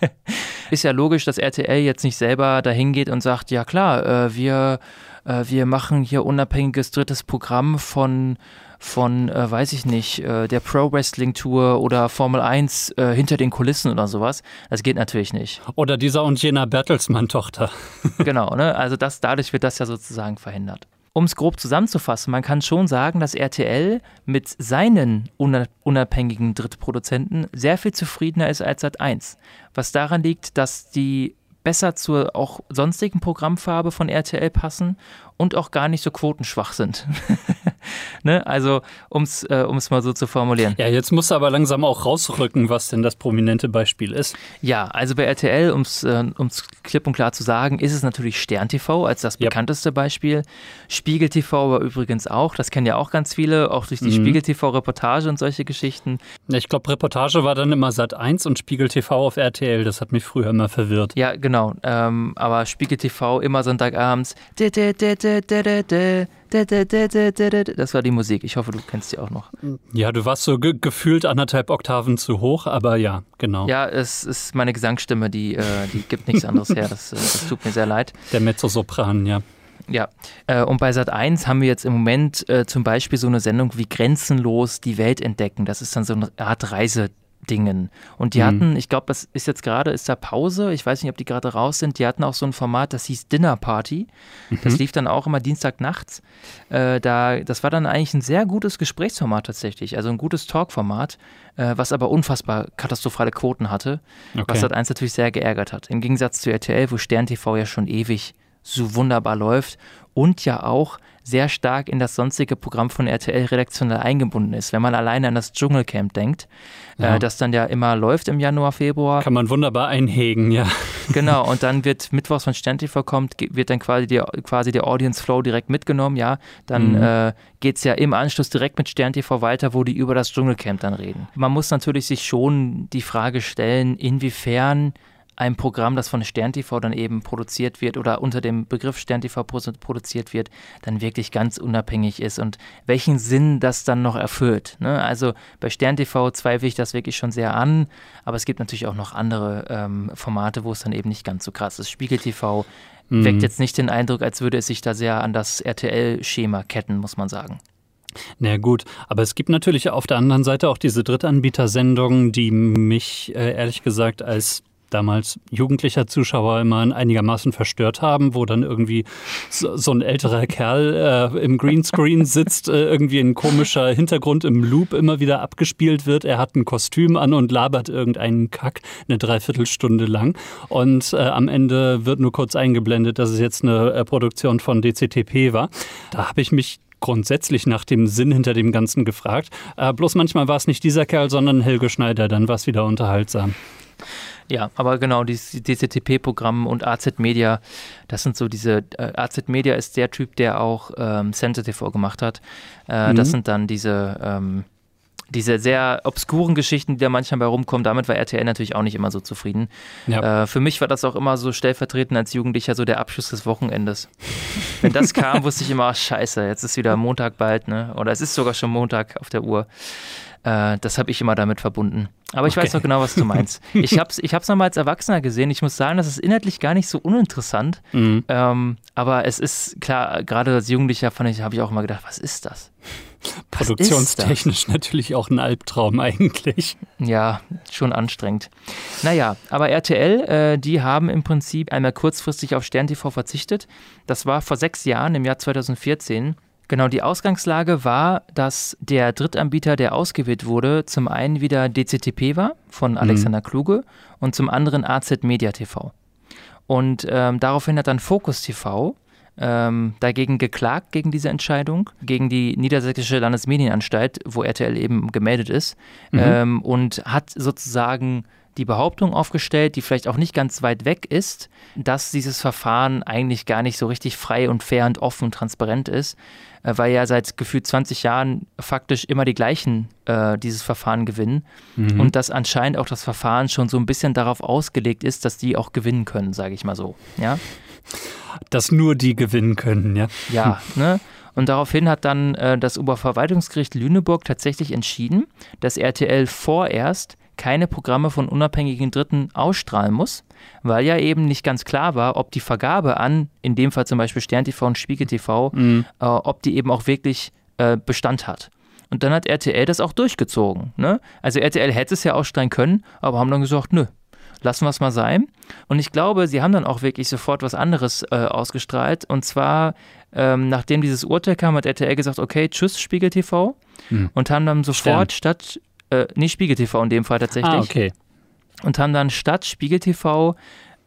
ist ja logisch, dass RTL jetzt nicht selber dahin geht und sagt, ja klar, äh, wir, äh, wir machen hier unabhängiges drittes Programm von von, äh, weiß ich nicht, äh, der Pro Wrestling Tour oder Formel 1 äh, hinter den Kulissen oder sowas. Das geht natürlich nicht.
Oder dieser und jener Bertelsmann-Tochter.
genau, ne? Also das, dadurch wird das ja sozusagen verhindert. Um es grob zusammenzufassen, man kann schon sagen, dass RTL mit seinen unabhängigen Drittproduzenten sehr viel zufriedener ist als Sat1. Was daran liegt, dass die besser zur auch sonstigen Programmfarbe von RTL passen und auch gar nicht so quotenschwach sind. ne? Also, um es äh, mal so zu formulieren.
Ja, jetzt musst du aber langsam auch rausrücken, was denn das prominente Beispiel ist.
Ja, also bei RTL, um es äh, klipp und klar zu sagen, ist es natürlich Stern TV als das bekannteste Beispiel. Spiegel TV aber übrigens auch. Das kennen ja auch ganz viele, auch durch die mhm. Spiegel TV-Reportage und solche Geschichten.
Ich glaube, Reportage war dann immer Sat 1 und Spiegel TV auf RTL. Das hat mich früher immer verwirrt.
Ja, genau. Ähm, aber Spiegel TV immer Sonntagabends. Das war die Musik. Ich hoffe, du kennst sie auch noch.
Ja, du warst so ge gefühlt anderthalb Oktaven zu hoch, aber ja, genau.
Ja, es ist meine Gesangsstimme, die, äh, die gibt nichts anderes her. Das, äh, das tut mir sehr leid.
Der Mezzosopran, ja.
Ja, äh, und bei Sat 1 haben wir jetzt im Moment zum Beispiel so eine Sendung wie Grenzenlos die Welt entdecken. Das ist dann so eine Art Reise. Dingen. Und die mhm. hatten, ich glaube, das ist jetzt gerade, ist da Pause, ich weiß nicht, ob die gerade raus sind, die hatten auch so ein Format, das hieß Dinner Party. Mhm. Das lief dann auch immer Dienstagnachts. Äh, da, das war dann eigentlich ein sehr gutes Gesprächsformat tatsächlich, also ein gutes Talkformat, äh, was aber unfassbar katastrophale Quoten hatte, okay. was das eins natürlich sehr geärgert hat. Im Gegensatz zu RTL, wo Stern TV ja schon ewig so wunderbar läuft und ja auch sehr stark in das sonstige Programm von RTL redaktionell eingebunden ist. Wenn man alleine an das Dschungelcamp denkt, ja. äh, das dann ja immer läuft im Januar, Februar.
Kann man wunderbar einhegen, ja.
Genau, und dann wird Mittwochs, wenn SternTV kommt, wird dann quasi, die, quasi der Audience Flow direkt mitgenommen, ja. Dann mhm. äh, geht es ja im Anschluss direkt mit SternTV weiter, wo die über das Dschungelcamp dann reden. Man muss natürlich sich schon die Frage stellen, inwiefern ein Programm, das von SternTV dann eben produziert wird oder unter dem Begriff SternTV produziert wird, dann wirklich ganz unabhängig ist und welchen Sinn das dann noch erfüllt. Ne? Also bei SternTV zweifle ich das wirklich schon sehr an, aber es gibt natürlich auch noch andere ähm, Formate, wo es dann eben nicht ganz so krass ist. Spiegel TV mhm. weckt jetzt nicht den Eindruck, als würde es sich da sehr an das RTL-Schema ketten, muss man sagen.
Na gut, aber es gibt natürlich auf der anderen Seite auch diese Drittanbietersendungen, die mich äh, ehrlich gesagt als damals jugendlicher Zuschauer immer einigermaßen verstört haben, wo dann irgendwie so, ein älterer Kerl äh, im Greenscreen sitzt, äh, irgendwie ein komischer Hintergrund im Loop immer wieder abgespielt wird. Er hat ein Kostüm an und labert irgendeinen Kack eine Dreiviertelstunde lang. Und äh, am Ende wird nur kurz eingeblendet, dass es jetzt eine äh, Produktion von DCTP war. Da habe ich mich grundsätzlich nach dem Sinn hinter dem Ganzen gefragt. Äh, bloß manchmal war es nicht dieser Kerl, sondern Helge Schneider, dann war es wieder unterhaltsam.
Ja, aber genau, dieses DCTP-Programm und AZ Media, das sind so diese, äh, AZ Media ist der Typ, der auch ähm, Sensitive gemacht hat. Äh, mhm. Das sind dann diese, ähm, diese sehr obskuren Geschichten, die da manchmal bei rumkommen. Damit war RTL natürlich auch nicht immer so zufrieden. Ja. Äh, für mich war das auch immer so stellvertretend als Jugendlicher so der Abschluss des Wochenendes. Wenn das kam, wusste ich immer, ach, scheiße, jetzt ist wieder Montag bald, ne? Oder es ist sogar schon Montag auf der Uhr. Äh, das habe ich immer damit verbunden. Aber ich okay. weiß doch genau, was du meinst. Ich habe es ich hab's nochmal als Erwachsener gesehen. Ich muss sagen, das ist inhaltlich gar nicht so uninteressant. Mhm. Ähm, aber es ist, klar, gerade als Jugendlicher fand ich, habe ich auch immer gedacht, was ist das?
Was Produktionstechnisch ist das? natürlich auch ein Albtraum eigentlich.
Ja, schon anstrengend. Naja, aber RTL, äh, die haben im Prinzip einmal kurzfristig auf Stern TV verzichtet. Das war vor sechs Jahren, im Jahr 2014. Genau, die Ausgangslage war, dass der Drittanbieter, der ausgewählt wurde, zum einen wieder DCTP war von mhm. Alexander mhm. Kluge und zum anderen AZ Media TV. Und ähm, daraufhin hat dann Focus TV ähm, dagegen geklagt, gegen diese Entscheidung, gegen die Niedersächsische Landesmedienanstalt, wo RTL eben gemeldet ist, mhm. ähm, und hat sozusagen die Behauptung aufgestellt, die vielleicht auch nicht ganz weit weg ist, dass dieses Verfahren eigentlich gar nicht so richtig frei und fair und offen und transparent ist, weil ja seit gefühlt 20 Jahren faktisch immer die gleichen äh, dieses Verfahren gewinnen mhm. und dass anscheinend auch das Verfahren schon so ein bisschen darauf ausgelegt ist, dass die auch gewinnen können, sage ich mal so. Ja.
Dass nur die gewinnen können, ja.
Ja, ne? Und daraufhin hat dann äh, das Oberverwaltungsgericht Lüneburg tatsächlich entschieden, dass RTL vorerst keine Programme von unabhängigen Dritten ausstrahlen muss, weil ja eben nicht ganz klar war, ob die Vergabe an, in dem Fall zum Beispiel Stern TV und Spiegel TV, mhm. äh, ob die eben auch wirklich äh, Bestand hat. Und dann hat RTL das auch durchgezogen. Ne? Also RTL hätte es ja ausstrahlen können, aber haben dann gesagt, nö, lassen wir es mal sein. Und ich glaube, sie haben dann auch wirklich sofort was anderes äh, ausgestrahlt. Und zwar, ähm, nachdem dieses Urteil kam, hat RTL gesagt, okay, tschüss Spiegel TV. Hm. Und haben dann sofort Stern. statt, äh, nicht Spiegel TV in dem Fall tatsächlich. Ah,
okay.
Und haben dann statt Spiegel TV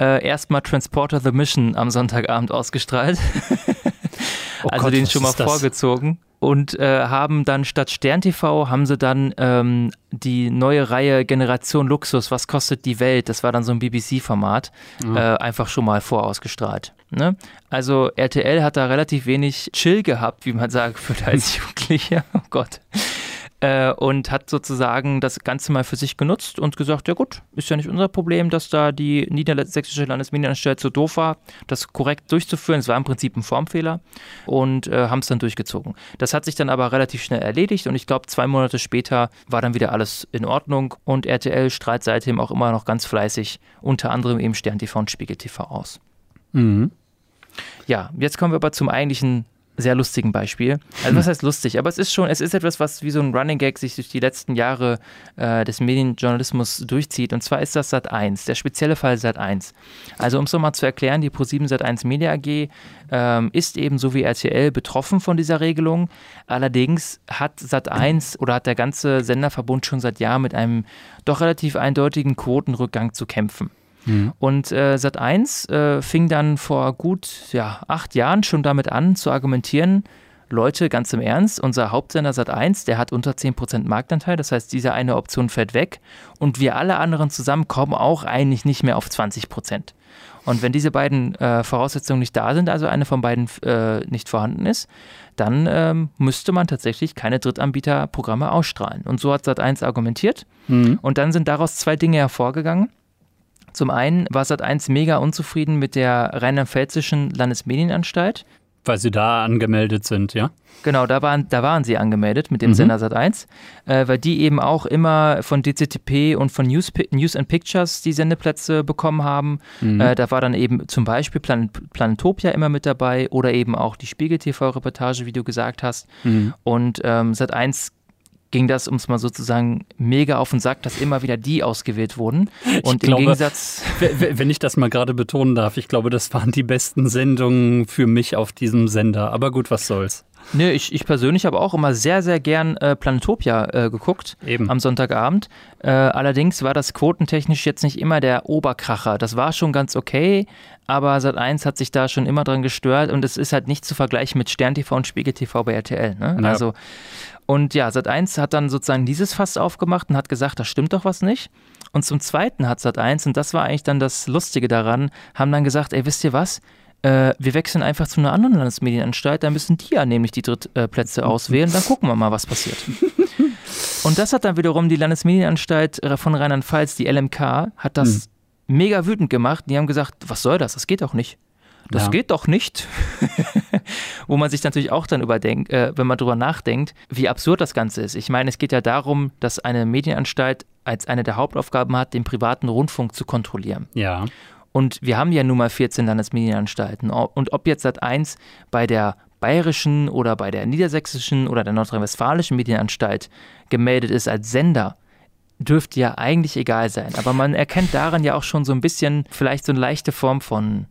äh, erstmal Transporter the Mission am Sonntagabend ausgestrahlt. oh also Gott, den schon mal vorgezogen und äh, haben dann statt Stern TV haben sie dann ähm, die neue Reihe Generation Luxus, was kostet die Welt? Das war dann so ein BBC-Format, mhm. äh, einfach schon mal vorausgestrahlt. Ne? Also RTL hat da relativ wenig Chill gehabt, wie man sagen würde als Jugendlicher. Oh Gott äh, und hat sozusagen das Ganze mal für sich genutzt und gesagt, ja gut, ist ja nicht unser Problem, dass da die niedersächsische Landesmedienanstalt so doof war, das korrekt durchzuführen. Es war im Prinzip ein Formfehler und äh, haben es dann durchgezogen. Das hat sich dann aber relativ schnell erledigt und ich glaube, zwei Monate später war dann wieder alles in Ordnung und RTL strahlt seitdem auch immer noch ganz fleißig, unter anderem eben Stern TV und Spiegel TV aus. Mhm. Ja, jetzt kommen wir aber zum eigentlichen sehr lustigen Beispiel. Also was heißt lustig? Aber es ist schon, es ist etwas, was wie so ein Running Gag sich durch die letzten Jahre äh, des Medienjournalismus durchzieht. Und zwar ist das Sat 1, der spezielle Fall Sat 1. Also um es nochmal zu erklären, die Pro7 Sat 1 Media AG ähm, ist eben so wie RTL betroffen von dieser Regelung. Allerdings hat Sat 1 oder hat der ganze Senderverbund schon seit Jahren mit einem doch relativ eindeutigen Quotenrückgang zu kämpfen. Mhm. Und äh, Sat1 äh, fing dann vor gut ja, acht Jahren schon damit an zu argumentieren, Leute, ganz im Ernst, unser Hauptsender Sat1, der hat unter 10% Marktanteil, das heißt, diese eine Option fällt weg und wir alle anderen zusammen kommen auch eigentlich nicht mehr auf 20%. Und wenn diese beiden äh, Voraussetzungen nicht da sind, also eine von beiden äh, nicht vorhanden ist, dann ähm, müsste man tatsächlich keine Drittanbieterprogramme ausstrahlen. Und so hat Sat1 argumentiert. Mhm. Und dann sind daraus zwei Dinge hervorgegangen. Zum einen war Sat1 mega unzufrieden mit der rheinland-pfälzischen Landesmedienanstalt.
Weil sie da angemeldet sind, ja?
Genau, da waren, da waren sie angemeldet mit dem mhm. Sender Sat1, äh, weil die eben auch immer von DCTP und von News, News and Pictures die Sendeplätze bekommen haben. Mhm. Äh, da war dann eben zum Beispiel Planet, Planetopia immer mit dabei oder eben auch die Spiegel-TV-Reportage, wie du gesagt hast. Mhm. Und ähm, Sat1 ging das, um es mal sozusagen mega auf den Sack, dass immer wieder die ausgewählt wurden. Und ich im Gegensatz.
Wenn ich das mal gerade betonen darf, ich glaube, das waren die besten Sendungen für mich auf diesem Sender. Aber gut, was soll's.
Nö, ich, ich persönlich habe auch immer sehr, sehr gern äh, Planetopia äh, geguckt Eben. am Sonntagabend. Äh, allerdings war das quotentechnisch jetzt nicht immer der Oberkracher. Das war schon ganz okay, aber Sat1 hat sich da schon immer dran gestört und es ist halt nicht zu vergleichen mit Stern TV und Spiegel TV bei RTL. Ne? Ja. Also und ja, Sat1 hat dann sozusagen dieses Fass aufgemacht und hat gesagt, da stimmt doch was nicht. Und zum Zweiten hat Sat1, und das war eigentlich dann das Lustige daran, haben dann gesagt, ey, wisst ihr was? Äh, wir wechseln einfach zu einer anderen Landesmedienanstalt, da müssen die ja nämlich die Drittplätze auswählen, dann gucken wir mal, was passiert. und das hat dann wiederum die Landesmedienanstalt von Rheinland-Pfalz, die LMK, hat das mhm. mega wütend gemacht. Die haben gesagt, was soll das? Das geht doch nicht. Das ja. geht doch nicht. Wo man sich natürlich auch dann überdenkt, äh, wenn man darüber nachdenkt, wie absurd das Ganze ist. Ich meine, es geht ja darum, dass eine Medienanstalt als eine der Hauptaufgaben hat, den privaten Rundfunk zu kontrollieren.
Ja.
Und wir haben ja nun mal 14 Landesmedienanstalten. Und ob jetzt Sat 1 bei der bayerischen oder bei der niedersächsischen oder der nordrhein-westfälischen Medienanstalt gemeldet ist als Sender, dürfte ja eigentlich egal sein. Aber man erkennt daran ja auch schon so ein bisschen vielleicht so eine leichte Form von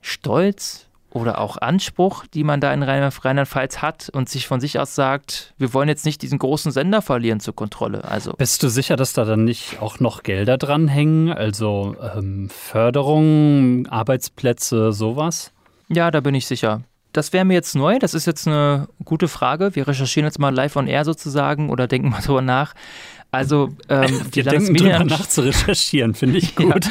Stolz oder auch Anspruch, die man da in Rheinland-Pfalz hat und sich von sich aus sagt, wir wollen jetzt nicht diesen großen Sender verlieren zur Kontrolle. Also
Bist du sicher, dass da dann nicht auch noch Gelder dranhängen? Also ähm, Förderung, Arbeitsplätze, sowas?
Ja, da bin ich sicher. Das wäre mir jetzt neu. Das ist jetzt eine gute Frage. Wir recherchieren jetzt mal live on air sozusagen oder denken mal drüber nach. Also ähm,
die Landesmedienanstalt nach zu recherchieren, finde ich gut.
Ja.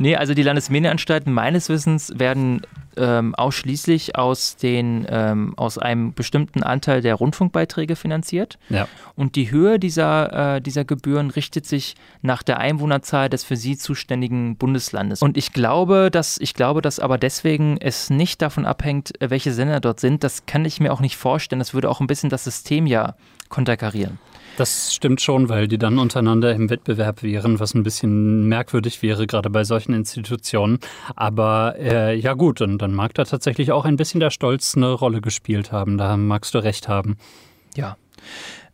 Nee, also die Landesmedienanstalten meines Wissens werden ähm, ausschließlich aus, den, ähm, aus einem bestimmten Anteil der Rundfunkbeiträge finanziert.
Ja.
Und die Höhe dieser, äh, dieser Gebühren richtet sich nach der Einwohnerzahl des für sie zuständigen Bundeslandes. Und ich glaube, dass, ich glaube, dass aber deswegen es nicht davon abhängt, welche Sender dort sind. Das kann ich mir auch nicht vorstellen. Das würde auch ein bisschen das System ja konterkarieren.
Das stimmt schon, weil die dann untereinander im Wettbewerb wären, was ein bisschen merkwürdig wäre, gerade bei solchen Institutionen. Aber äh, ja gut, dann, dann mag da tatsächlich auch ein bisschen der Stolz eine Rolle gespielt haben. Da magst du recht haben.
Ja.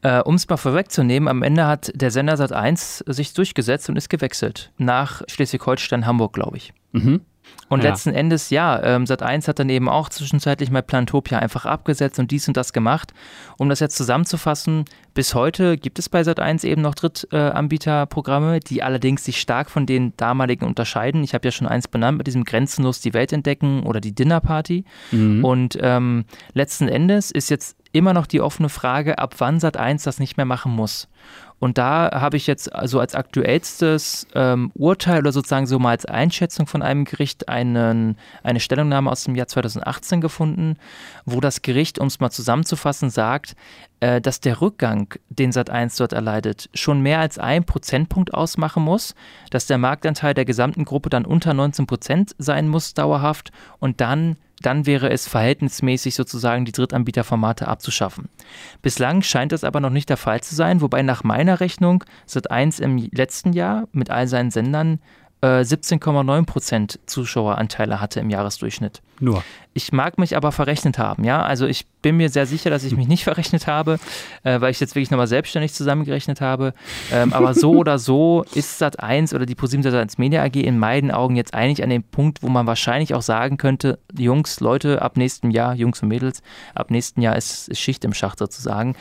Äh, um es mal vorwegzunehmen, am Ende hat der Sender Sat 1 sich durchgesetzt und ist gewechselt. Nach Schleswig-Holstein, Hamburg, glaube ich. Mhm. Und ja. letzten Endes, ja, ähm, Sat1 hat dann eben auch zwischenzeitlich mal Plantopia einfach abgesetzt und dies und das gemacht. Um das jetzt zusammenzufassen, bis heute gibt es bei Sat1 eben noch Drittanbieterprogramme, die allerdings sich stark von den damaligen unterscheiden. Ich habe ja schon eins benannt mit diesem Grenzenlos die Welt entdecken oder die Dinnerparty. Mhm. Und ähm, letzten Endes ist jetzt immer noch die offene Frage, ab wann Sat1 das nicht mehr machen muss. Und da habe ich jetzt also als aktuellstes ähm, Urteil oder sozusagen so mal als Einschätzung von einem Gericht einen, eine Stellungnahme aus dem Jahr 2018 gefunden, wo das Gericht, um es mal zusammenzufassen, sagt, äh, dass der Rückgang, den Sat1 dort erleidet, schon mehr als ein Prozentpunkt ausmachen muss, dass der Marktanteil der gesamten Gruppe dann unter 19 Prozent sein muss dauerhaft und dann dann wäre es verhältnismäßig sozusagen die Drittanbieterformate abzuschaffen. Bislang scheint das aber noch nicht der Fall zu sein, wobei nach meiner Rechnung Sat1 im letzten Jahr mit all seinen Sendern 17,9 äh, Prozent Zuschaueranteile hatte im Jahresdurchschnitt.
Nur.
Ich mag mich aber verrechnet haben, ja. Also ich bin mir sehr sicher, dass ich mich nicht verrechnet habe, äh, weil ich jetzt wirklich nochmal selbstständig zusammengerechnet habe. Ähm, aber so oder so ist Sat 1 oder die ProSieben Sat 1 Media AG in meinen Augen jetzt eigentlich an dem Punkt, wo man wahrscheinlich auch sagen könnte, Jungs, Leute, ab nächstem Jahr, Jungs und Mädels, ab nächstem Jahr ist, ist Schicht im Schacht sozusagen.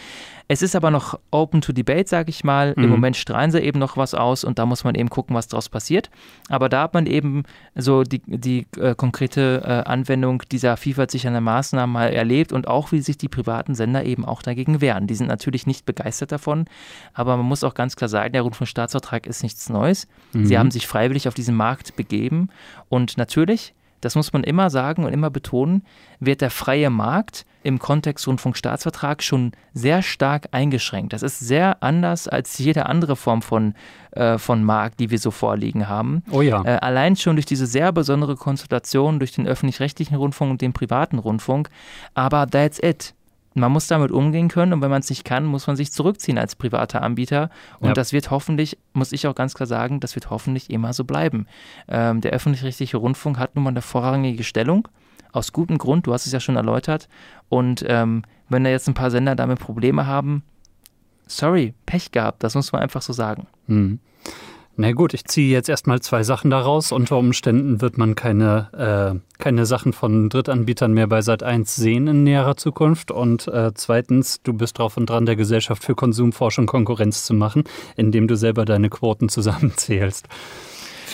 Es ist aber noch open to debate, sage ich mal. Mhm. Im Moment strahlen sie eben noch was aus und da muss man eben gucken, was daraus passiert. Aber da hat man eben so die, die äh, konkrete äh, Anwendung dieser vielfalt Maßnahmen mal erlebt und auch, wie sich die privaten Sender eben auch dagegen wehren. Die sind natürlich nicht begeistert davon, aber man muss auch ganz klar sagen, der Rundfunkstaatsvertrag ist nichts Neues. Mhm. Sie haben sich freiwillig auf diesen Markt begeben und natürlich das muss man immer sagen und immer betonen, wird der freie Markt im Kontext Rundfunkstaatsvertrag schon sehr stark eingeschränkt. Das ist sehr anders als jede andere Form von, äh, von Markt, die wir so vorliegen haben.
Oh ja.
Äh, allein schon durch diese sehr besondere Konstellation, durch den öffentlich-rechtlichen Rundfunk und den privaten Rundfunk. Aber that's it man muss damit umgehen können und wenn man es nicht kann, muss man sich zurückziehen als privater Anbieter. Und ja. das wird hoffentlich, muss ich auch ganz klar sagen, das wird hoffentlich immer so bleiben. Ähm, der öffentlich-rechtliche Rundfunk hat nun mal eine vorrangige Stellung, aus gutem Grund, du hast es ja schon erläutert. Und ähm, wenn da jetzt ein paar Sender damit Probleme haben, sorry, Pech gehabt, das muss man einfach so sagen.
Hm. Na gut, ich ziehe jetzt erstmal zwei Sachen daraus. Unter Umständen wird man keine, äh, keine Sachen von Drittanbietern mehr bei Sat1 sehen in näherer Zukunft. Und äh, zweitens, du bist drauf und dran, der Gesellschaft für Konsumforschung Konkurrenz zu machen, indem du selber deine Quoten zusammenzählst.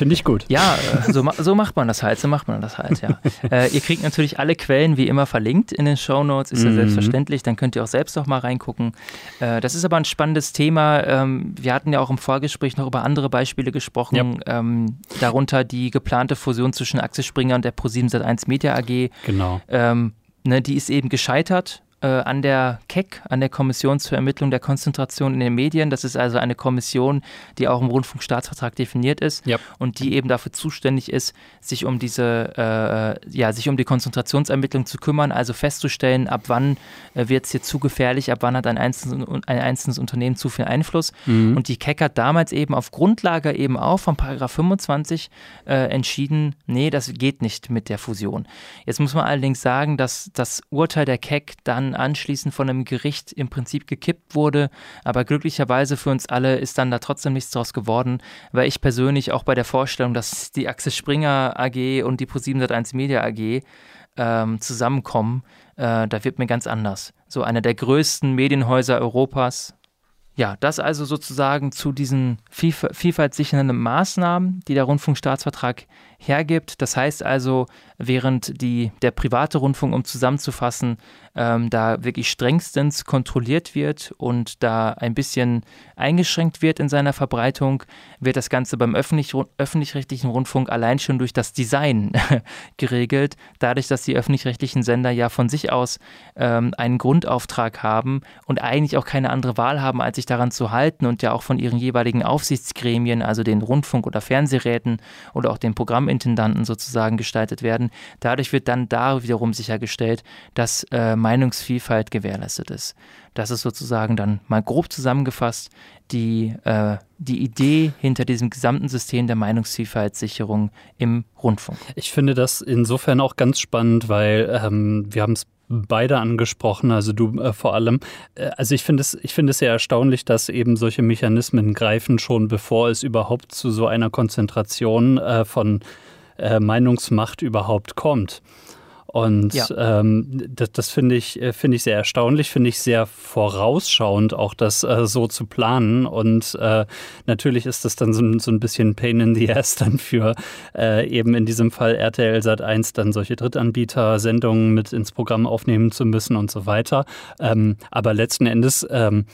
Finde ich gut.
Ja, äh, so, so, macht man das halt, so macht man das halt, ja. äh, ihr kriegt natürlich alle Quellen wie immer verlinkt in den Show Notes, ist ja mhm. selbstverständlich, dann könnt ihr auch selbst noch mal reingucken. Äh, das ist aber ein spannendes Thema. Ähm, wir hatten ja auch im Vorgespräch noch über andere Beispiele gesprochen, ja. ähm, darunter die geplante Fusion zwischen Axel Springer und der Pro7 Sat1 Media AG.
Genau.
Ähm, ne, die ist eben gescheitert äh, an der KEC, an der Kommission zur Ermittlung der Konzentration in den Medien. Das ist also eine Kommission, die auch im Rundfunkstaatsvertrag definiert ist
ja.
und die eben dafür zuständig ist, sich um diese, äh, ja, sich um die Konzentrationsermittlung zu kümmern, also festzustellen, ab wann äh, wird es hier zu gefährlich, ab wann hat ein einzelnes, ein einzelnes Unternehmen zu viel Einfluss. Mhm. Und die KEC hat damals eben auf Grundlage eben auch von Paragraph 25 äh, entschieden, nee, das geht nicht mit der Fusion. Jetzt muss man allerdings sagen, dass das Urteil der KEC dann anschließend von einem Gericht im Prinzip gekippt wurde. Aber glücklicherweise für uns alle ist dann da trotzdem nichts draus geworden, weil ich persönlich auch bei der Vorstellung, dass die Axel Springer AG und die Pro701 Media AG ähm, zusammenkommen, äh, da wird mir ganz anders. So einer der größten Medienhäuser Europas, ja, das also sozusagen zu diesen vielfaltssichernden Maßnahmen, die der Rundfunkstaatsvertrag hergibt. Das heißt also, während die, der private Rundfunk, um zusammenzufassen, ähm, da wirklich strengstens kontrolliert wird und da ein bisschen eingeschränkt wird in seiner Verbreitung, wird das Ganze beim öffentlich, öffentlich-rechtlichen Rundfunk allein schon durch das Design geregelt. Dadurch, dass die öffentlich-rechtlichen Sender ja von sich aus ähm, einen Grundauftrag haben und eigentlich auch keine andere Wahl haben, als sich daran zu halten und ja auch von ihren jeweiligen Aufsichtsgremien, also den Rundfunk- oder Fernsehräten oder auch den Programmintendanten sozusagen gestaltet werden. Dadurch wird dann da wiederum sichergestellt, dass äh, Meinungsvielfalt gewährleistet ist. Das ist sozusagen dann mal grob zusammengefasst die, äh, die Idee hinter diesem gesamten System der Meinungsvielfaltssicherung im Rundfunk.
Ich finde das insofern auch ganz spannend, weil ähm, wir haben es beide angesprochen, also du äh, vor allem. Äh, also ich finde es, ich finde es sehr erstaunlich, dass eben solche Mechanismen greifen schon bevor es überhaupt zu so einer Konzentration äh, von äh, Meinungsmacht überhaupt kommt. Und ja. ähm, das, das finde ich, äh, finde ich sehr erstaunlich, finde ich sehr vorausschauend, auch das äh, so zu planen. Und äh, natürlich ist das dann so, so, ein bisschen Pain in the Ass dann für äh, eben in diesem Fall RTL Sat 1 dann solche Drittanbieter-Sendungen mit ins Programm aufnehmen zu müssen und so weiter. Ähm, aber letzten Endes ähm,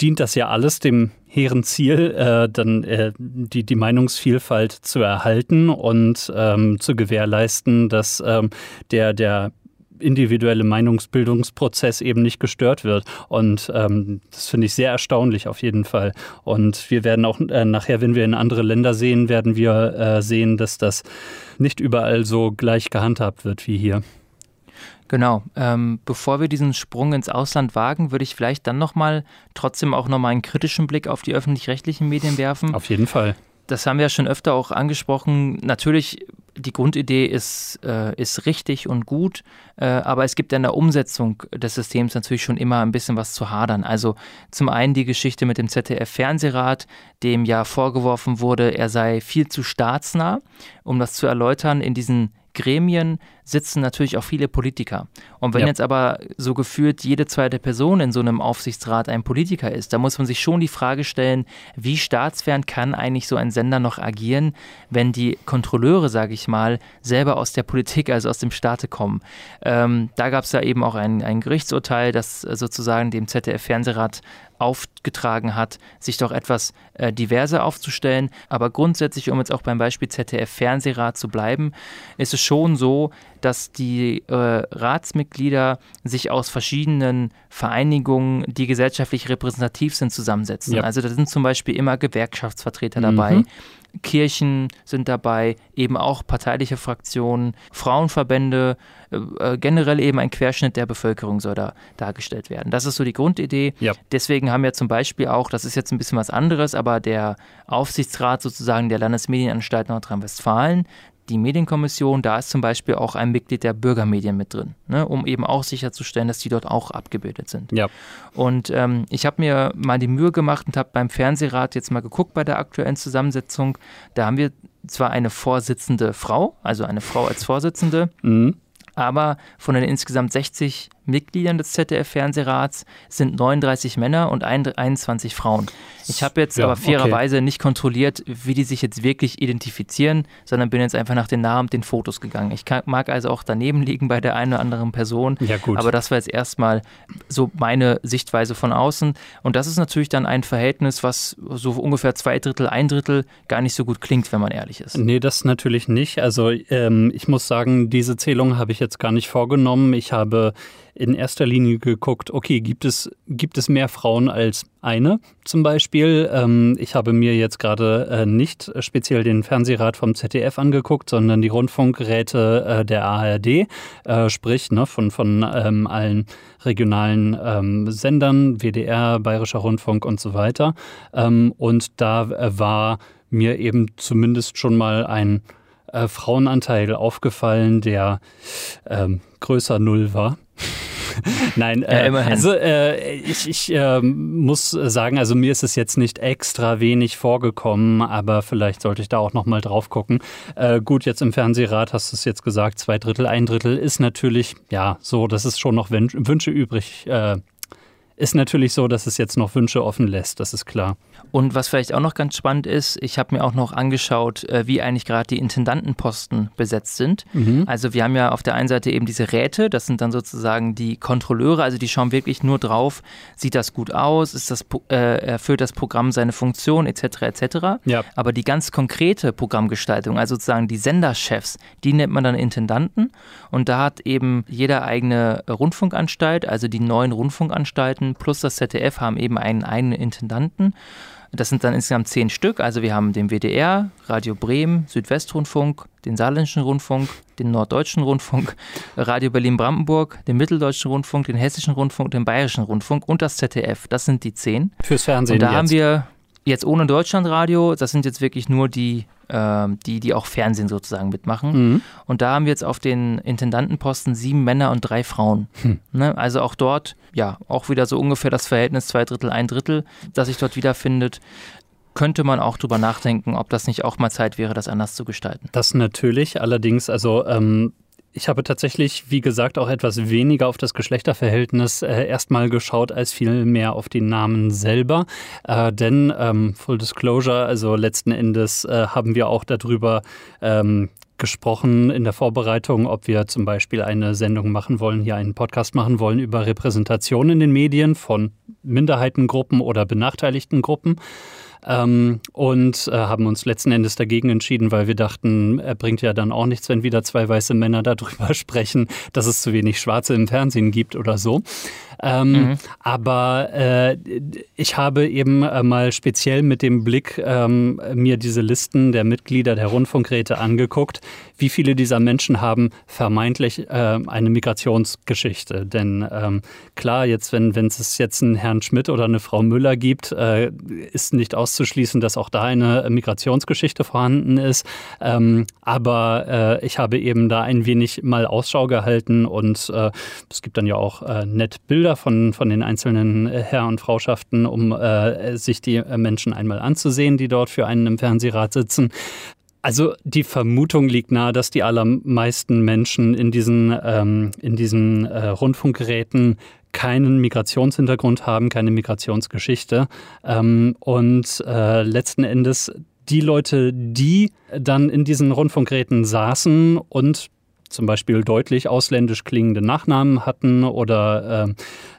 dient das ja alles dem hehren Ziel, äh, dann äh, die, die Meinungsvielfalt zu erhalten und ähm, zu gewährleisten, dass ähm, der, der individuelle Meinungsbildungsprozess eben nicht gestört wird. Und ähm, das finde ich sehr erstaunlich auf jeden Fall. Und wir werden auch äh, nachher, wenn wir in andere Länder sehen, werden wir äh, sehen, dass das nicht überall so gleich gehandhabt wird wie hier.
Genau. Ähm, bevor wir diesen Sprung ins Ausland wagen, würde ich vielleicht dann nochmal trotzdem auch nochmal einen kritischen Blick auf die öffentlich-rechtlichen Medien werfen.
Auf jeden Fall.
Das haben wir ja schon öfter auch angesprochen. Natürlich, die Grundidee ist, äh, ist richtig und gut, äh, aber es gibt in der Umsetzung des Systems natürlich schon immer ein bisschen was zu hadern. Also zum einen die Geschichte mit dem ZDF-Fernsehrat, dem ja vorgeworfen wurde, er sei viel zu staatsnah. Um das zu erläutern, in diesen Gremien sitzen natürlich auch viele Politiker. Und wenn ja. jetzt aber so gefühlt jede zweite Person in so einem Aufsichtsrat ein Politiker ist, da muss man sich schon die Frage stellen, wie staatsfern kann eigentlich so ein Sender noch agieren, wenn die Kontrolleure, sage ich mal, selber aus der Politik, also aus dem Staate kommen. Ähm, da gab es ja eben auch ein, ein Gerichtsurteil, das sozusagen dem ZDF-Fernsehrat aufgetragen hat, sich doch etwas äh, diverser aufzustellen. Aber grundsätzlich, um jetzt auch beim Beispiel ZDF-Fernsehrat zu bleiben, ist es schon so, dass die äh, Ratsmitglieder sich aus verschiedenen Vereinigungen, die gesellschaftlich repräsentativ sind, zusammensetzen. Ja. Also da sind zum Beispiel immer Gewerkschaftsvertreter mhm. dabei. Kirchen sind dabei, eben auch parteiliche Fraktionen, Frauenverbände, äh, äh, generell eben ein Querschnitt der Bevölkerung soll da dargestellt werden. Das ist so die Grundidee. Ja. Deswegen haben wir zum Beispiel auch, das ist jetzt ein bisschen was anderes, aber der Aufsichtsrat sozusagen der Landesmedienanstalt Nordrhein-Westfalen, die Medienkommission, da ist zum Beispiel auch ein Mitglied der Bürgermedien mit drin, ne, um eben auch sicherzustellen, dass die dort auch abgebildet sind. Ja. Und ähm, ich habe mir mal die Mühe gemacht und habe beim Fernsehrat jetzt mal geguckt bei der aktuellen Zusammensetzung. Da haben wir zwar eine Vorsitzende Frau, also eine Frau als Vorsitzende, mhm. aber von den insgesamt 60 Mitgliedern des ZDF-Fernsehrats sind 39 Männer und 21 Frauen. Ich habe jetzt ja, aber fairerweise okay. nicht kontrolliert, wie die sich jetzt wirklich identifizieren, sondern bin jetzt einfach nach den Namen, den Fotos gegangen. Ich kann, mag also auch daneben liegen bei der einen oder anderen Person, ja, gut. aber das war jetzt erstmal so meine Sichtweise von außen. Und das ist natürlich dann ein Verhältnis, was so ungefähr zwei Drittel, ein Drittel gar nicht so gut klingt, wenn man ehrlich ist.
Nee, das natürlich nicht. Also ähm, ich muss sagen, diese Zählung habe ich jetzt gar nicht vorgenommen. Ich habe in erster Linie geguckt, okay, gibt es, gibt es mehr Frauen als eine zum Beispiel? Ähm, ich habe mir jetzt gerade äh, nicht speziell den Fernsehrat vom ZDF angeguckt, sondern die Rundfunkgeräte äh, der ARD, äh, sprich ne, von, von ähm, allen regionalen ähm, Sendern, WDR, Bayerischer Rundfunk und so weiter. Ähm, und da äh, war mir eben zumindest schon mal ein äh, Frauenanteil aufgefallen, der ähm, größer Null war. Nein, äh, also äh, ich, ich äh, muss sagen, also mir ist es jetzt nicht extra wenig vorgekommen, aber vielleicht sollte ich da auch nochmal drauf gucken. Äh, gut, jetzt im Fernsehrat hast du es jetzt gesagt, zwei Drittel, ein Drittel ist natürlich, ja, so, dass es schon noch Wünsche übrig äh, ist natürlich so, dass es jetzt noch Wünsche offen lässt, das ist klar.
Und was vielleicht auch noch ganz spannend ist, ich habe mir auch noch angeschaut, äh, wie eigentlich gerade die Intendantenposten besetzt sind. Mhm. Also wir haben ja auf der einen Seite eben diese Räte, das sind dann sozusagen die Kontrolleure, also die schauen wirklich nur drauf, sieht das gut aus, ist das, äh, erfüllt das Programm seine Funktion etc. etc. Ja. Aber die ganz konkrete Programmgestaltung, also sozusagen die Senderchefs, die nennt man dann Intendanten und da hat eben jeder eigene Rundfunkanstalt, also die neuen Rundfunkanstalten plus das ZDF haben eben einen eigenen Intendanten. Das sind dann insgesamt zehn Stück. Also wir haben den WDR, Radio Bremen, Südwestrundfunk, den Saarländischen Rundfunk, den Norddeutschen Rundfunk, Radio Berlin-Brandenburg, den Mitteldeutschen Rundfunk, den Hessischen Rundfunk, den Bayerischen Rundfunk und das ZDF. Das sind die zehn.
Fürs Fernsehen. Und
da jetzt. haben wir jetzt ohne Deutschlandradio, das sind jetzt wirklich nur die ähm, die, die auch Fernsehen sozusagen mitmachen. Mhm. Und da haben wir jetzt auf den Intendantenposten sieben Männer und drei Frauen. Hm. Ne? Also auch dort, ja, auch wieder so ungefähr das Verhältnis zwei Drittel, ein Drittel, das sich dort wiederfindet könnte man auch drüber nachdenken, ob das nicht auch mal Zeit wäre, das anders zu gestalten.
Das natürlich, allerdings, also ähm, ich habe tatsächlich, wie gesagt, auch etwas weniger auf das Geschlechterverhältnis äh, erstmal geschaut, als viel mehr auf die Namen selber. Äh, denn, ähm, Full Disclosure, also letzten Endes äh, haben wir auch darüber ähm, gesprochen in der Vorbereitung, ob wir zum Beispiel eine Sendung machen wollen, hier einen Podcast machen wollen über Repräsentation in den Medien von Minderheitengruppen oder benachteiligten Gruppen ähm, und äh, haben uns letzten Endes dagegen entschieden, weil wir dachten, er bringt ja dann auch nichts, wenn wieder zwei weiße Männer darüber sprechen, dass es zu wenig Schwarze im Fernsehen gibt oder so. Ähm, mhm. Aber äh, ich habe eben äh, mal speziell mit dem Blick ähm, mir diese Listen der Mitglieder der Rundfunkräte angeguckt, wie viele dieser Menschen haben vermeintlich äh, eine Migrationsgeschichte. Denn ähm, klar, jetzt, wenn es jetzt einen Herrn Schmidt oder eine Frau Müller gibt, äh, ist nicht auszuschließen, dass auch da eine Migrationsgeschichte vorhanden ist. Ähm, aber äh, ich habe eben da ein wenig mal Ausschau gehalten und es gibt dann ja auch äh, nett Bilder von, von den einzelnen äh, Herr- und Frauschaften, um äh, sich die Menschen einmal anzusehen, die dort für einen im Fernsehrat sitzen. Also die Vermutung liegt nahe, dass die allermeisten Menschen in diesen, ähm, in diesen äh, Rundfunkgeräten keinen Migrationshintergrund haben, keine Migrationsgeschichte. Ähm, und äh, letzten Endes die Leute, die dann in diesen Rundfunkgeräten saßen und zum Beispiel deutlich ausländisch klingende Nachnamen hatten oder äh,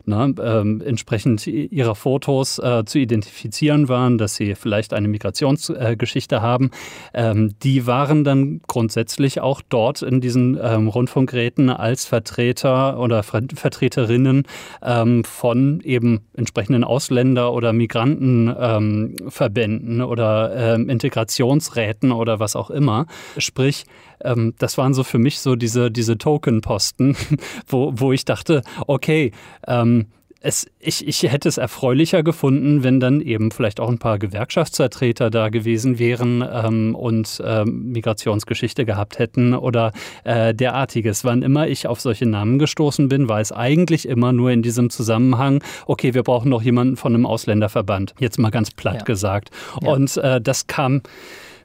na, äh, entsprechend ihrer Fotos äh, zu identifizieren waren, dass sie vielleicht eine Migrationsgeschichte äh, haben. Ähm, die waren dann grundsätzlich auch dort in diesen ähm, Rundfunkräten als Vertreter oder Ver Vertreterinnen ähm, von eben entsprechenden Ausländer- oder Migrantenverbänden oder ähm, Integrationsräten oder was auch immer. Sprich, ähm, das waren so für mich so diese, diese Token-Posten, wo, wo ich dachte, okay, ähm, es, ich, ich hätte es erfreulicher gefunden, wenn dann eben vielleicht auch ein paar Gewerkschaftsvertreter da gewesen wären ähm, und ähm, Migrationsgeschichte gehabt hätten oder äh, derartiges. Wann immer ich auf solche Namen gestoßen bin, war es eigentlich immer nur in diesem Zusammenhang, okay, wir brauchen noch jemanden von einem Ausländerverband. Jetzt mal ganz platt ja. gesagt. Ja. Und äh, das kam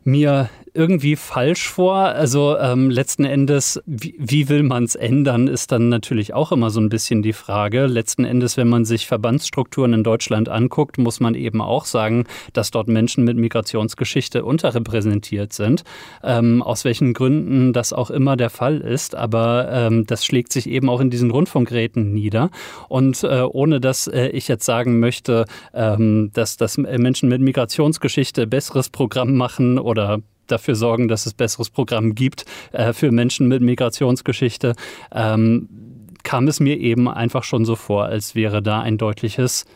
mir irgendwie falsch vor. Also ähm, letzten Endes, wie, wie will man es ändern, ist dann natürlich auch immer so ein bisschen die Frage. Letzten Endes, wenn man sich Verbandsstrukturen in Deutschland anguckt, muss man eben auch sagen, dass dort Menschen mit Migrationsgeschichte unterrepräsentiert sind. Ähm, aus welchen Gründen das auch immer der Fall ist. Aber ähm, das schlägt sich eben auch in diesen Rundfunkräten nieder. Und äh, ohne dass äh, ich jetzt sagen möchte, ähm, dass, dass Menschen mit Migrationsgeschichte besseres Programm machen oder dafür sorgen, dass es besseres Programm gibt äh, für Menschen mit Migrationsgeschichte, ähm, kam es mir eben einfach schon so vor, als wäre da ein deutliches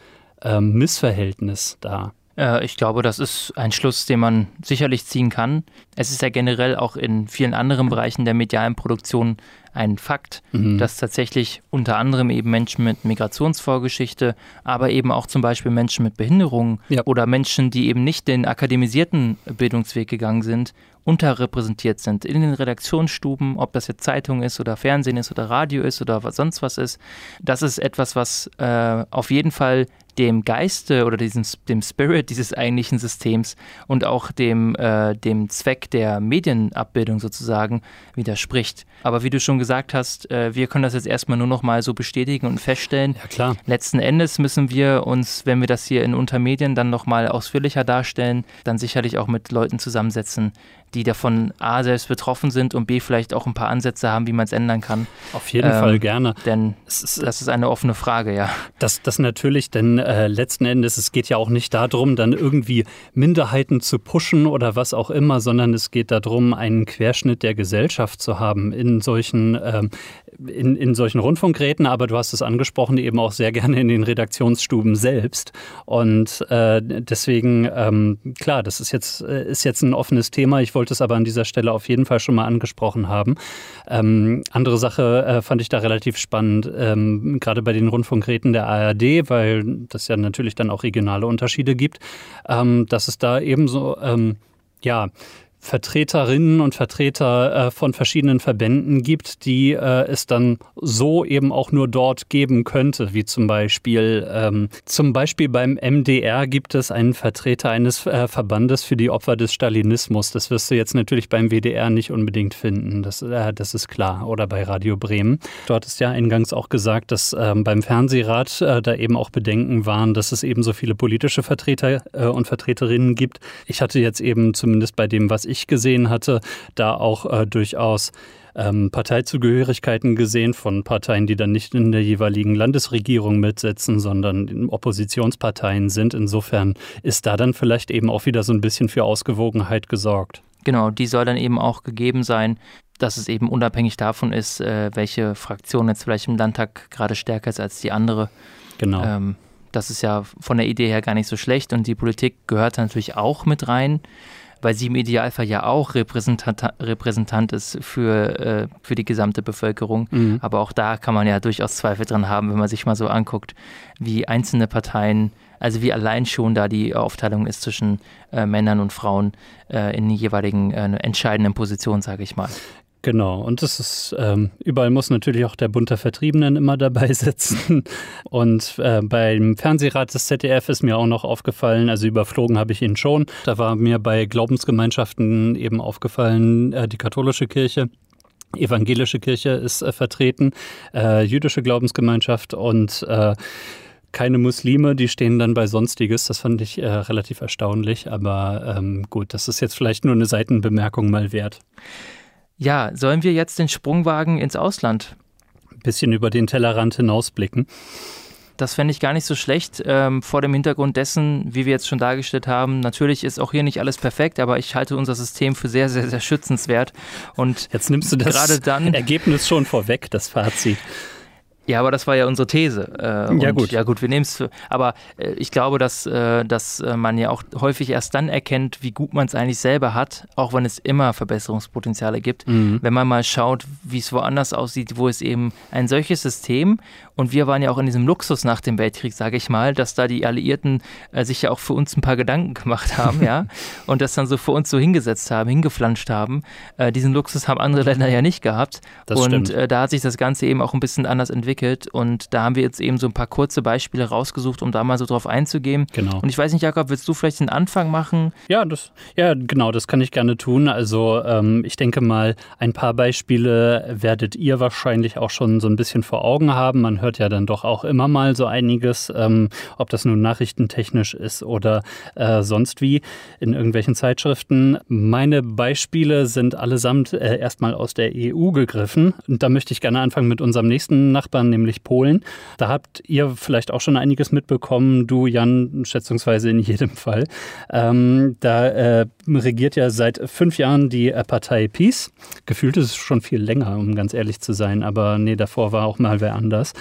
ähm, Missverhältnis da.
Äh, ich glaube, das ist ein Schluss, den man sicherlich ziehen kann. Es ist ja generell auch in vielen anderen Bereichen der medialen Produktion ein Fakt, mhm. dass tatsächlich unter anderem eben Menschen mit Migrationsvorgeschichte, aber eben auch zum Beispiel Menschen mit Behinderungen ja. oder Menschen, die eben nicht den akademisierten Bildungsweg gegangen sind, unterrepräsentiert sind in den Redaktionsstuben, ob das jetzt Zeitung ist oder Fernsehen ist oder Radio ist oder was sonst was ist. Das ist etwas, was äh, auf jeden Fall dem Geiste oder diesem, dem Spirit dieses eigentlichen Systems und auch dem, äh, dem Zweck der Medienabbildung sozusagen widerspricht. Aber wie du schon gesagt hast, äh, wir können das jetzt erstmal nur noch mal so bestätigen und feststellen.
Ja, klar.
Letzten Endes müssen wir uns, wenn wir das hier in Untermedien dann noch mal ausführlicher darstellen, dann sicherlich auch mit Leuten zusammensetzen, die davon A selbst betroffen sind und B vielleicht auch ein paar Ansätze haben, wie man es ändern kann.
Auf jeden ähm, Fall gerne.
Denn ist, das ist eine offene Frage, ja.
Das, das natürlich, denn äh, letzten Endes, es geht ja auch nicht darum, dann irgendwie Minderheiten zu pushen oder was auch immer, sondern es geht darum, einen Querschnitt der Gesellschaft zu haben in solchen ähm, in, in solchen Rundfunkräten, aber du hast es angesprochen, eben auch sehr gerne in den Redaktionsstuben selbst. Und äh, deswegen, ähm, klar, das ist jetzt, äh, ist jetzt ein offenes Thema. Ich wollte es aber an dieser Stelle auf jeden Fall schon mal angesprochen haben. Ähm, andere Sache äh, fand ich da relativ spannend, ähm, gerade bei den Rundfunkräten der ARD, weil das ja natürlich dann auch regionale Unterschiede gibt, ähm, dass es da ebenso, ähm, ja, Vertreterinnen und Vertreter äh, von verschiedenen Verbänden gibt, die äh, es dann so eben auch nur dort geben könnte, wie zum Beispiel ähm, zum Beispiel beim MDR gibt es einen Vertreter eines äh, Verbandes für die Opfer des Stalinismus. Das wirst du jetzt natürlich beim WDR nicht unbedingt finden, das, das ist klar. Oder bei Radio Bremen. Dort ist ja eingangs auch gesagt, dass ähm, beim Fernsehrat da eben auch Bedenken waren, dass es eben so viele politische Vertreter und Vertreterinnen gibt. Ich hatte jetzt eben zumindest bei dem, was ich gesehen hatte, da auch äh, durchaus ähm, Parteizugehörigkeiten gesehen von Parteien, die dann nicht in der jeweiligen Landesregierung mitsetzen, sondern Oppositionsparteien sind. Insofern ist da dann vielleicht eben auch wieder so ein bisschen für Ausgewogenheit gesorgt.
Genau, die soll dann eben auch gegeben sein, dass es eben unabhängig davon ist, äh, welche Fraktion jetzt vielleicht im Landtag gerade stärker ist als die andere.
Genau. Ähm,
das ist ja von der Idee her gar nicht so schlecht und die Politik gehört natürlich auch mit rein weil sie im Idealfall ja auch Repräsentant, Repräsentant ist für, äh, für die gesamte Bevölkerung. Mhm. Aber auch da kann man ja durchaus Zweifel dran haben, wenn man sich mal so anguckt, wie einzelne Parteien, also wie allein schon da die Aufteilung ist zwischen äh, Männern und Frauen äh, in jeweiligen äh, entscheidenden Positionen, sage ich mal.
Genau, und das ist, ähm, überall muss natürlich auch der Bund der Vertriebenen immer dabei sitzen. Und äh, beim Fernsehrat des ZDF ist mir auch noch aufgefallen, also überflogen habe ich ihn schon. Da war mir bei Glaubensgemeinschaften eben aufgefallen, äh, die katholische Kirche. Evangelische Kirche ist äh, vertreten, äh, jüdische Glaubensgemeinschaft und äh, keine Muslime, die stehen dann bei Sonstiges. Das fand ich äh, relativ erstaunlich, aber ähm, gut, das ist jetzt vielleicht nur eine Seitenbemerkung mal wert.
Ja, sollen wir jetzt den Sprung wagen ins Ausland?
Ein bisschen über den Tellerrand hinausblicken.
Das fände ich gar nicht so schlecht, ähm, vor dem Hintergrund dessen, wie wir jetzt schon dargestellt haben. Natürlich ist auch hier nicht alles perfekt, aber ich halte unser System für sehr, sehr, sehr schützenswert. Und
jetzt nimmst du das gerade dann, Ergebnis schon vorweg, das Fazit.
Ja, aber das war ja unsere These. Äh, ja, gut. Ja, gut, wir nehmen es. Aber äh, ich glaube, dass, äh, dass äh, man ja auch häufig erst dann erkennt, wie gut man es eigentlich selber hat, auch wenn es immer Verbesserungspotenziale gibt. Mhm. Wenn man mal schaut, wie es woanders aussieht, wo es eben ein solches System und wir waren ja auch in diesem Luxus nach dem Weltkrieg, sage ich mal, dass da die Alliierten äh, sich ja auch für uns ein paar Gedanken gemacht haben, ja, und das dann so für uns so hingesetzt haben, hingeflanscht haben. Äh, diesen Luxus haben andere Länder ja nicht gehabt. Das und da hat sich das Ganze eben auch ein bisschen anders entwickelt entwickelt und da haben wir jetzt eben so ein paar kurze Beispiele rausgesucht, um da mal so drauf einzugehen.
Genau.
Und ich weiß nicht, Jakob, willst du vielleicht den Anfang machen?
Ja, das, ja genau, das kann ich gerne tun. Also ähm, ich denke mal, ein paar Beispiele werdet ihr wahrscheinlich auch schon so ein bisschen vor Augen haben. Man hört ja dann doch auch immer mal so einiges, ähm, ob das nun nachrichtentechnisch ist oder äh, sonst wie in irgendwelchen Zeitschriften. Meine Beispiele sind allesamt äh, erstmal aus der EU gegriffen. Und da möchte ich gerne anfangen mit unserem nächsten Nachbarn nämlich Polen. Da habt ihr vielleicht auch schon einiges mitbekommen, du Jan schätzungsweise in jedem Fall. Ähm, da äh, regiert ja seit fünf Jahren die äh, Partei Peace. Gefühlt ist es schon viel länger, um ganz ehrlich zu sein, aber nee, davor war auch mal wer anders.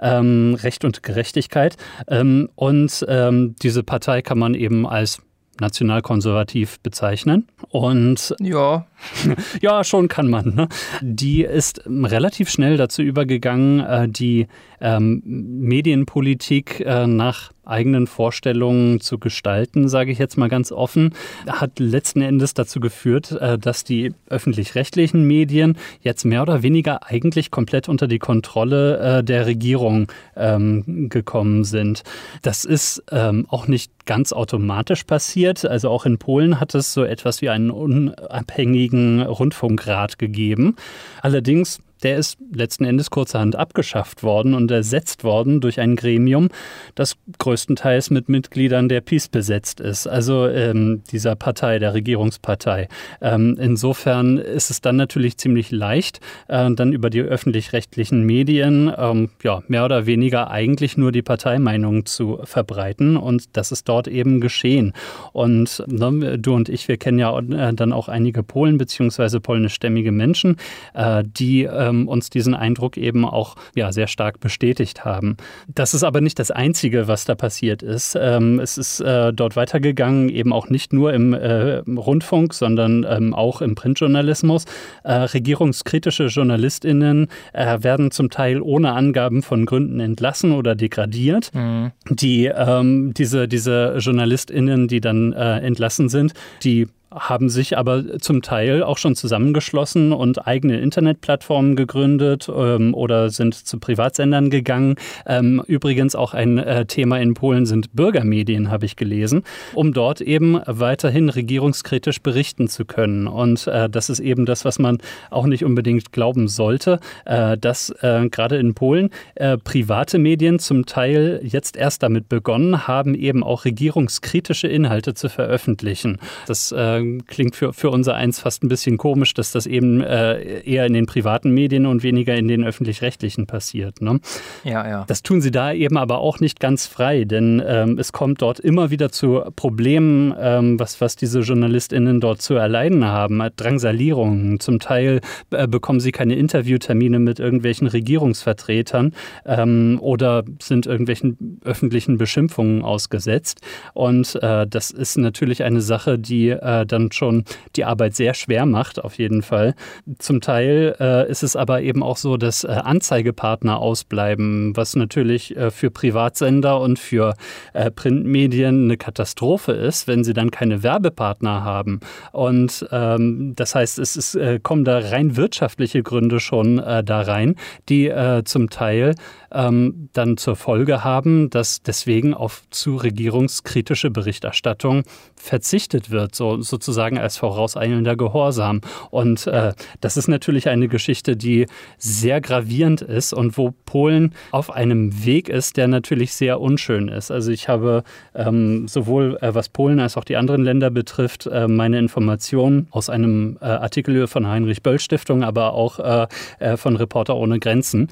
Ähm, Recht und Gerechtigkeit. Ähm, und ähm, diese Partei kann man eben als nationalkonservativ bezeichnen. Und
ja,
ja, schon kann man. Ne? Die ist relativ schnell dazu übergegangen, äh, die ähm, Medienpolitik äh, nach eigenen Vorstellungen zu gestalten, sage ich jetzt mal ganz offen, hat letzten Endes dazu geführt, äh, dass die öffentlich-rechtlichen Medien jetzt mehr oder weniger eigentlich komplett unter die Kontrolle äh, der Regierung ähm, gekommen sind. Das ist ähm, auch nicht ganz automatisch passiert. Also auch in Polen hat es so etwas wie einen unabhängigen Rundfunkrat gegeben. Allerdings der ist letzten Endes kurzerhand abgeschafft worden und ersetzt worden durch ein Gremium, das größtenteils mit Mitgliedern der PiS besetzt ist, also ähm, dieser Partei, der Regierungspartei. Ähm, insofern ist es dann natürlich ziemlich leicht, äh, dann über die öffentlich-rechtlichen Medien ähm, ja, mehr oder weniger eigentlich nur die Parteimeinung zu verbreiten und das ist dort eben geschehen. Und ne, du und ich, wir kennen ja äh, dann auch einige Polen bzw. polnischstämmige Menschen, äh, die äh, ähm, uns diesen Eindruck eben auch ja, sehr stark bestätigt haben. Das ist aber nicht das Einzige, was da passiert ist. Ähm, es ist äh, dort weitergegangen, eben auch nicht nur im äh, Rundfunk, sondern ähm, auch im Printjournalismus. Äh, regierungskritische JournalistInnen äh, werden zum Teil ohne Angaben von Gründen entlassen oder degradiert. Mhm. Die, ähm, diese, diese JournalistInnen, die dann äh, entlassen sind, die haben sich aber zum Teil auch schon zusammengeschlossen und eigene Internetplattformen gegründet ähm, oder sind zu Privatsendern gegangen. Ähm, übrigens auch ein äh, Thema in Polen sind Bürgermedien, habe ich gelesen, um dort eben weiterhin regierungskritisch berichten zu können. Und äh, das ist eben das, was man auch nicht unbedingt glauben sollte, äh, dass äh, gerade in Polen äh, private Medien zum Teil jetzt erst damit begonnen haben, eben auch regierungskritische Inhalte zu veröffentlichen. Das äh, klingt für, für unser Eins fast ein bisschen komisch, dass das eben äh, eher in den privaten Medien und weniger in den öffentlich-rechtlichen passiert. Ne?
Ja, ja.
Das tun sie da eben aber auch nicht ganz frei, denn ähm, es kommt dort immer wieder zu Problemen, ähm, was, was diese JournalistInnen dort zu erleiden haben. Drangsalierungen. Zum Teil äh, bekommen sie keine Interviewtermine mit irgendwelchen Regierungsvertretern ähm, oder sind irgendwelchen öffentlichen Beschimpfungen ausgesetzt. Und äh, das ist natürlich eine Sache, die äh, dann schon die Arbeit sehr schwer macht, auf jeden Fall. Zum Teil äh, ist es aber eben auch so, dass äh, Anzeigepartner ausbleiben, was natürlich äh, für Privatsender und für äh, Printmedien eine Katastrophe ist, wenn sie dann keine Werbepartner haben. Und ähm, das heißt, es ist, äh, kommen da rein wirtschaftliche Gründe schon äh, da rein, die zum Teil ähm, dann zur Folge haben, dass deswegen auf zu regierungskritische Berichterstattung verzichtet wird, so, sozusagen als vorauseilender Gehorsam. Und äh, das ist natürlich eine Geschichte, die sehr gravierend ist und wo Polen auf einem Weg ist, der natürlich sehr unschön ist. Also ich habe ähm, sowohl äh, was Polen als auch die anderen Länder betrifft, äh, meine Informationen aus einem äh, Artikel von Heinrich Böll Stiftung, aber auch äh, äh, von Reporter ohne Grenzen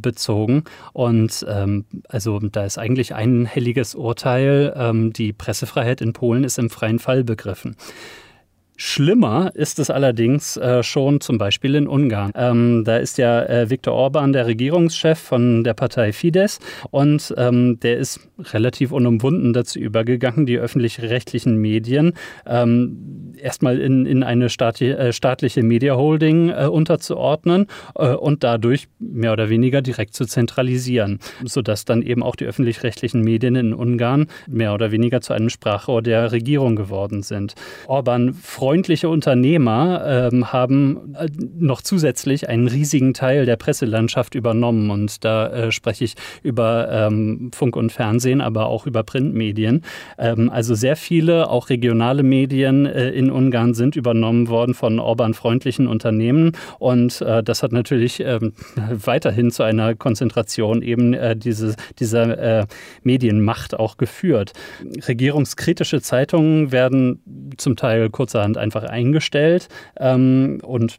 bezogen. Und ähm, also da ist eigentlich ein helliges Urteil. Ähm, die Pressefreiheit in Polen ist im freien Fall begriffen. Schlimmer ist es allerdings äh, schon zum Beispiel in Ungarn. Ähm, da ist ja äh, Viktor Orban der Regierungschef von der Partei Fidesz und ähm, der ist relativ unumwunden dazu übergegangen, die öffentlich-rechtlichen Medien ähm, erstmal in, in eine staatli äh, staatliche Media Holding äh, unterzuordnen äh, und dadurch mehr oder weniger direkt zu zentralisieren, sodass dann eben auch die öffentlich-rechtlichen Medien in Ungarn mehr oder weniger zu einem Sprachrohr der Regierung geworden sind. Orban freundliche Unternehmer ähm, haben äh, noch zusätzlich einen riesigen Teil der Presselandschaft übernommen. Und da äh, spreche ich über ähm, Funk und Fernsehen, aber auch über Printmedien. Ähm, also sehr viele, auch regionale Medien äh, in Ungarn sind übernommen worden von Orban-freundlichen Unternehmen. Und äh, das hat natürlich ähm, weiterhin zu einer Konzentration eben äh, diese, dieser äh, Medienmacht auch geführt. Regierungskritische Zeitungen werden zum Teil kurzerhand Deutschland einfach eingestellt ähm, und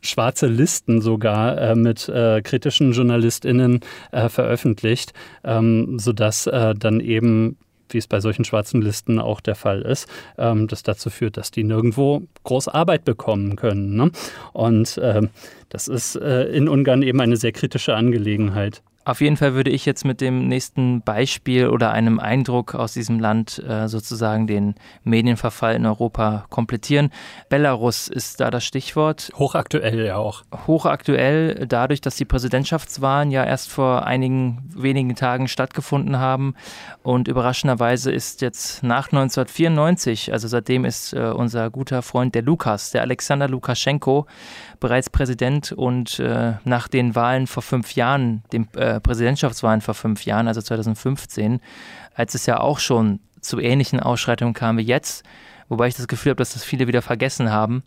schwarze Listen sogar äh, mit äh, kritischen JournalistInnen äh, veröffentlicht, ähm, sodass äh, dann eben wie es bei solchen schwarzen Listen auch der Fall ist, ähm, das dazu führt, dass die nirgendwo groß Arbeit bekommen können. Ne? Und äh, das ist äh, in Ungarn eben eine sehr kritische Angelegenheit.
Auf jeden Fall würde ich jetzt mit dem nächsten Beispiel oder einem Eindruck aus diesem Land äh, sozusagen den Medienverfall in Europa komplettieren. Belarus ist da das Stichwort.
Hochaktuell ja auch.
Hochaktuell dadurch, dass die Präsidentschaftswahlen ja erst vor einigen wenigen Tagen stattgefunden haben. Und überraschenderweise ist jetzt nach 1994, also seitdem ist äh, unser guter Freund der Lukas, der Alexander Lukaschenko, bereits Präsident und äh, nach den Wahlen vor fünf Jahren, den äh, Präsidentschaftswahlen vor fünf Jahren, also 2015, als es ja auch schon zu ähnlichen Ausschreitungen kam wie jetzt, wobei ich das Gefühl habe, dass das viele wieder vergessen haben.